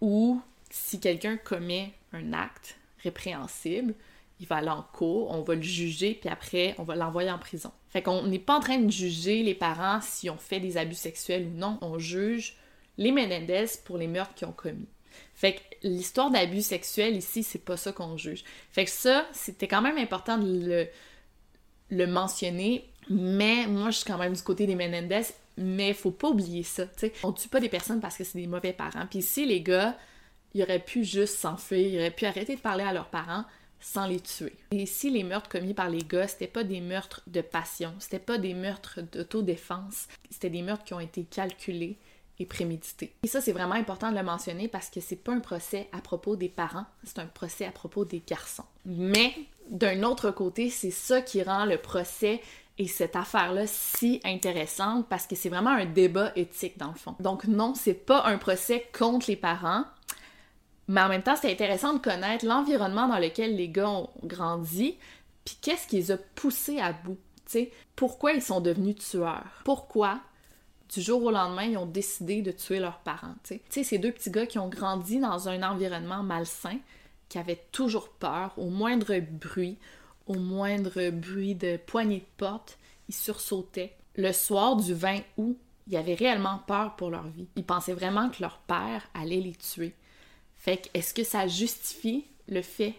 où si quelqu'un commet un acte répréhensible, il va aller en cours, on va le juger, puis après, on va l'envoyer en prison. Fait qu'on n'est pas en train de juger les parents si on fait des abus sexuels ou non, on juge les Menendez pour les meurtres qu'ils ont commis. Fait que l'histoire d'abus sexuels ici, c'est pas ça qu'on juge. Fait que ça, c'était quand même important de le, le mentionner, mais moi, je suis quand même du côté des Menendez, mais faut pas oublier ça, tu sais. On tue pas des personnes parce que c'est des mauvais parents. Puis ici, les gars, ils auraient pu juste s'enfuir, ils auraient pu arrêter de parler à leurs parents sans les tuer. Et ici, les meurtres commis par les gars, c'était pas des meurtres de passion, c'était pas des meurtres d'autodéfense, c'était des meurtres qui ont été calculés et prémédités. Et ça, c'est vraiment important de le mentionner parce que c'est pas un procès à propos des parents, c'est un procès à propos des garçons. Mais d'un autre côté, c'est ça qui rend le procès et cette affaire-là si intéressante parce que c'est vraiment un débat éthique dans le fond. Donc non, c'est pas un procès contre les parents, mais en même temps, c'est intéressant de connaître l'environnement dans lequel les gars ont grandi, puis qu'est-ce qui les a poussés à bout. sais, pourquoi ils sont devenus tueurs? Pourquoi, du jour au lendemain, ils ont décidé de tuer leurs parents? Tu sais, ces deux petits gars qui ont grandi dans un environnement malsain, qui avaient toujours peur, au moindre bruit, au moindre bruit de poignée de porte, ils sursautaient. Le soir du 20 août, ils avaient réellement peur pour leur vie. Ils pensaient vraiment que leur père allait les tuer. Fait que, est-ce que ça justifie le fait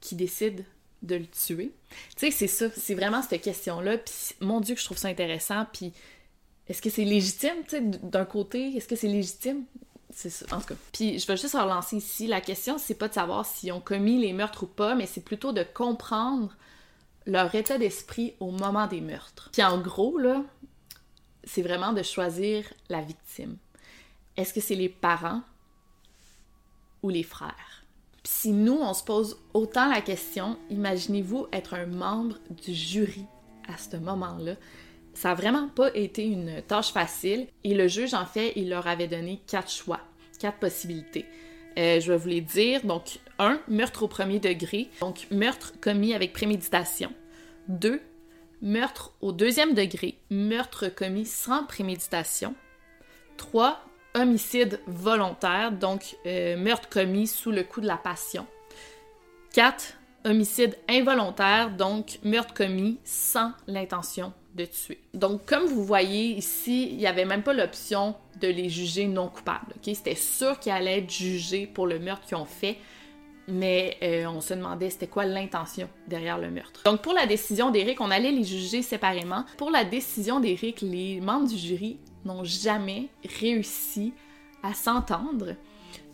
qu'ils décident de le tuer? Tu sais, c'est ça, c'est vraiment cette question-là. Puis, mon Dieu, que je trouve ça intéressant. Puis, est-ce que c'est légitime, tu sais, d'un côté? Est-ce que c'est légitime? C'est ça, en tout cas. Puis, je vais juste relancer ici. La question, c'est pas de savoir s'ils ont commis les meurtres ou pas, mais c'est plutôt de comprendre leur état d'esprit au moment des meurtres. Puis, en gros, là, c'est vraiment de choisir la victime. Est-ce que c'est les parents ou les frères? si nous, on se pose autant la question, imaginez-vous être un membre du jury à ce moment-là. Ça n'a vraiment pas été une tâche facile et le juge, en fait, il leur avait donné quatre choix, quatre possibilités. Euh, je vais vous les dire. Donc, un, meurtre au premier degré, donc meurtre commis avec préméditation. Deux, meurtre au deuxième degré, meurtre commis sans préméditation. Trois, homicide volontaire, donc euh, meurtre commis sous le coup de la passion. 4. Homicide involontaire, donc meurtre commis sans l'intention de tuer. Donc, comme vous voyez ici, il n'y avait même pas l'option de les juger non coupables. C'était sûr qu'ils allaient être jugés pour le meurtre qu'ils ont fait, mais euh, on se demandait c'était quoi l'intention derrière le meurtre. Donc, pour la décision d'Éric, on allait les juger séparément. Pour la décision d'Éric, les membres du jury n'ont jamais réussi à s'entendre.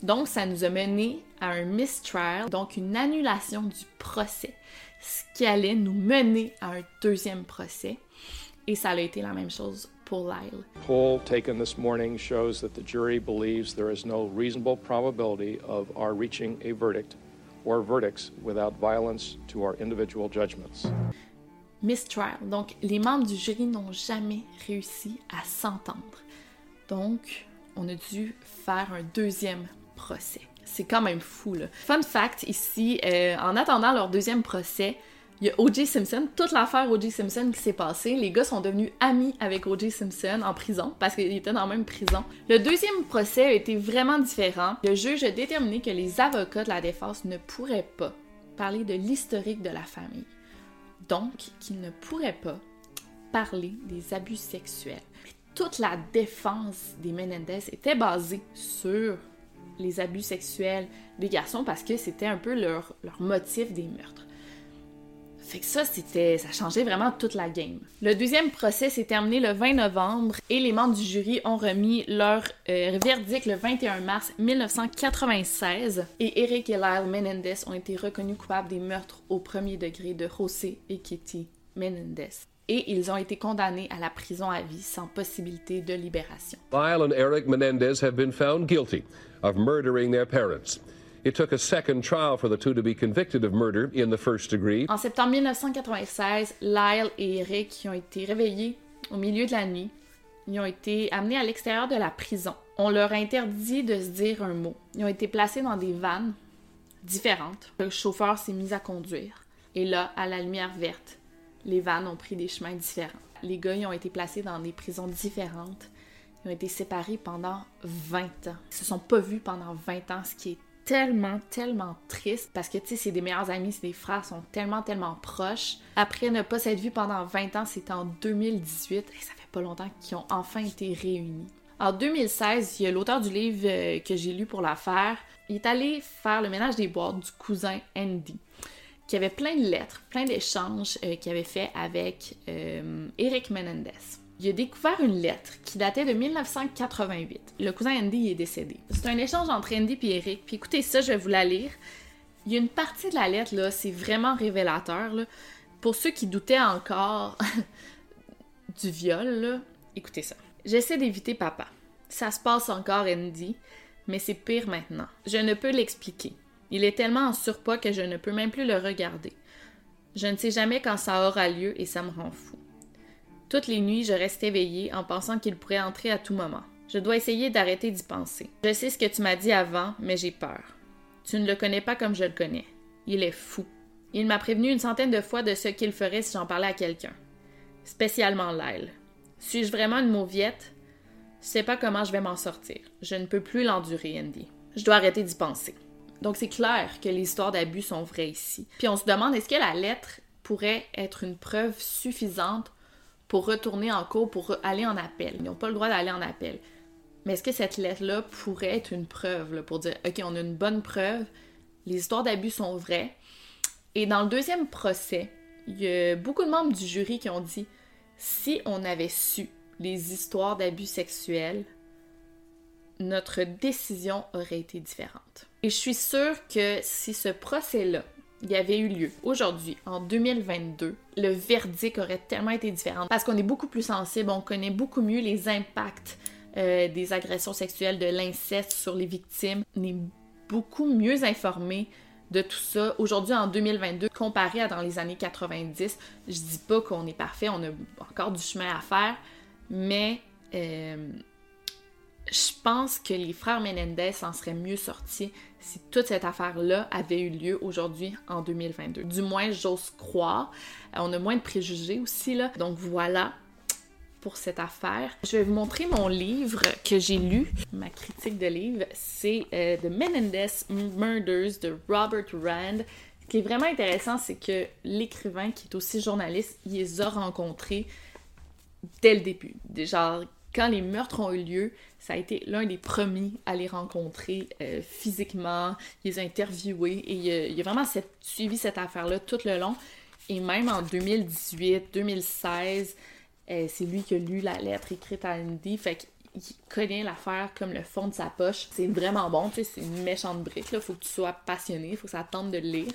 Donc, ça nous a mené à un mistrial, donc une annulation du procès, ce qui allait nous mener à un deuxième procès. Et ça a été la même chose pour Lyle. Poll taken this morning shows that the jury believes there is no reasonable probability of our reaching a verdict or verdicts without violence to our individual judgments mistrial. Donc, les membres du jury n'ont jamais réussi à s'entendre. Donc, on a dû faire un deuxième procès. C'est quand même fou, là. Fun fact ici, euh, en attendant leur deuxième procès, il y a O.J. Simpson, toute l'affaire O.J. Simpson qui s'est passée. Les gars sont devenus amis avec O.J. Simpson en prison parce qu'ils étaient dans la même prison. Le deuxième procès a été vraiment différent. Le juge a déterminé que les avocats de la défense ne pourraient pas parler de l'historique de la famille donc qu'il ne pourrait pas parler des abus sexuels. toute la défense des Menendez était basée sur les abus sexuels des garçons parce que c'était un peu leur, leur motif des meurtres. Ça, c'était, ça changeait vraiment toute la game. Le deuxième procès s'est terminé le 20 novembre et les membres du jury ont remis leur euh, verdict le 21 mars 1996 et Eric et Lyle Menendez ont été reconnus coupables des meurtres au premier degré de José et Kitty Menendez. Et ils ont été condamnés à la prison à vie sans possibilité de libération. Lyle and Eric Menendez have been found guilty of murdering their parents. It took a second trial for the two to be convicted of murder in the first degree. En septembre 1996, Lyle et Eric ont été réveillés au milieu de la nuit. Ils ont été amenés à l'extérieur de la prison. On leur a interdit de se dire un mot. Ils ont été placés dans des vannes différentes. Le chauffeur s'est mis à conduire. Et là, à la lumière verte, les vannes ont pris des chemins différents. Les gars ils ont été placés dans des prisons différentes Ils ont été séparés pendant 20 ans. Ils se sont pas vus pendant 20 ans, ce qui est tellement, tellement triste parce que, tu sais, c'est des meilleurs amis, c'est des frères, sont tellement, tellement proches. Après ne pas s'être vus pendant 20 ans, c'était en 2018, et ça fait pas longtemps qu'ils ont enfin été réunis. En 2016, il y a l'auteur du livre euh, que j'ai lu pour l'affaire, il est allé faire le ménage des boîtes du cousin Andy, qui avait plein de lettres, plein d'échanges euh, qu'il avait fait avec euh, Eric Menendez il a découvert une lettre qui datait de 1988. Le cousin Andy est décédé. C'est un échange entre Andy et Eric. Puis écoutez ça, je vais vous la lire. Il y a une partie de la lettre, là, c'est vraiment révélateur. Pour ceux qui doutaient encore du viol, écoutez ça. J'essaie d'éviter papa. Ça se passe encore, Andy, mais c'est pire maintenant. Je ne peux l'expliquer. Il est tellement en surpoids que je ne peux même plus le regarder. Je ne sais jamais quand ça aura lieu et ça me rend fou. Toutes les nuits, je reste éveillée en pensant qu'il pourrait entrer à tout moment. Je dois essayer d'arrêter d'y penser. Je sais ce que tu m'as dit avant, mais j'ai peur. Tu ne le connais pas comme je le connais. Il est fou. Il m'a prévenu une centaine de fois de ce qu'il ferait si j'en parlais à quelqu'un. Spécialement Lyle. Suis-je vraiment une mauviette? Je sais pas comment je vais m'en sortir. Je ne peux plus l'endurer, Andy. Je dois arrêter d'y penser. Donc c'est clair que les histoires d'abus sont vraies ici. Puis on se demande est-ce que la lettre pourrait être une preuve suffisante pour retourner en cours, pour aller en appel. Ils n'ont pas le droit d'aller en appel. Mais est-ce que cette lettre-là pourrait être une preuve pour dire, OK, on a une bonne preuve, les histoires d'abus sont vraies? Et dans le deuxième procès, il y a beaucoup de membres du jury qui ont dit, si on avait su les histoires d'abus sexuels, notre décision aurait été différente. Et je suis sûre que si ce procès-là y avait eu lieu. Aujourd'hui, en 2022, le verdict aurait tellement été différent. Parce qu'on est beaucoup plus sensible, on connaît beaucoup mieux les impacts euh, des agressions sexuelles, de l'inceste sur les victimes, on est beaucoup mieux informé de tout ça. Aujourd'hui en 2022 comparé à dans les années 90. Je dis pas qu'on est parfait, on a encore du chemin à faire, mais euh, je pense que les frères Menendez en seraient mieux sortis si toute cette affaire-là avait eu lieu aujourd'hui en 2022. Du moins, j'ose croire. Euh, on a moins de préjugés aussi, là. Donc voilà pour cette affaire. Je vais vous montrer mon livre que j'ai lu. Ma critique de livre, c'est euh, The Menendez Murders de Robert Rand. Ce qui est vraiment intéressant, c'est que l'écrivain, qui est aussi journaliste, il les a rencontrés dès le début. Déjà, quand les meurtres ont eu lieu, ça a été l'un des premiers à les rencontrer euh, physiquement. Les a interviewés et il a, vraiment suivi cette affaire-là tout le long. Et même en 2018, 2016, euh, c'est lui qui a lu la lettre écrite à Andy. Fait qu'il connaît l'affaire comme le fond de sa poche. C'est vraiment bon, tu c'est une méchante brique. Il faut que tu sois passionné, faut que ça tente de le lire.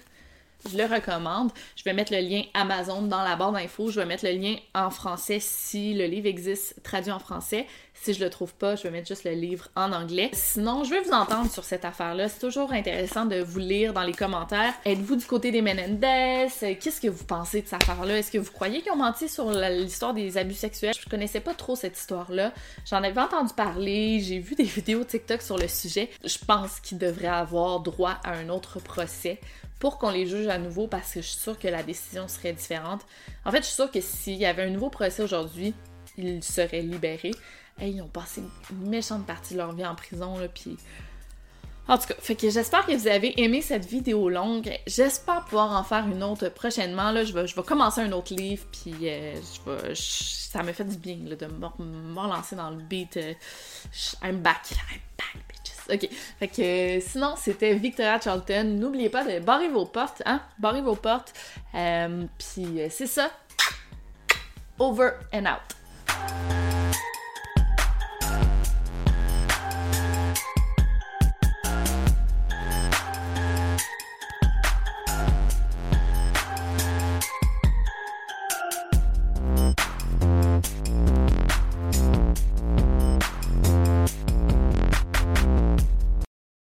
Je le recommande. Je vais mettre le lien Amazon dans la barre d'infos. Je vais mettre le lien en français si le livre existe traduit en français. Si je le trouve pas, je vais mettre juste le livre en anglais. Sinon, je vais vous entendre sur cette affaire-là. C'est toujours intéressant de vous lire dans les commentaires. Êtes-vous du côté des Menendez? Qu'est-ce que vous pensez de cette affaire-là? Est-ce que vous croyez qu'ils ont menti sur l'histoire des abus sexuels? Je connaissais pas trop cette histoire-là. J'en avais entendu parler. J'ai vu des vidéos TikTok sur le sujet. Je pense qu'ils devraient avoir droit à un autre procès pour qu'on les juge à nouveau parce que je suis sûre que la décision serait différente. En fait, je suis sûre que s'il y avait un nouveau procès aujourd'hui, ils seraient libérés ils ont passé une méchante partie de leur vie en prison, là, puis... En tout cas, fait que j'espère que vous avez aimé cette vidéo longue. J'espère pouvoir en faire une autre prochainement. Là, je vais, je vais commencer un autre livre, puis euh, je vais, ça me fait du bien là, de me relancer dans le beat. Euh, I'm back, I'm back, Ok, fait que sinon, c'était Victoria Charlton. N'oubliez pas de barrer vos portes, hein? Barrer vos portes. Euh, puis c'est ça. Over and out.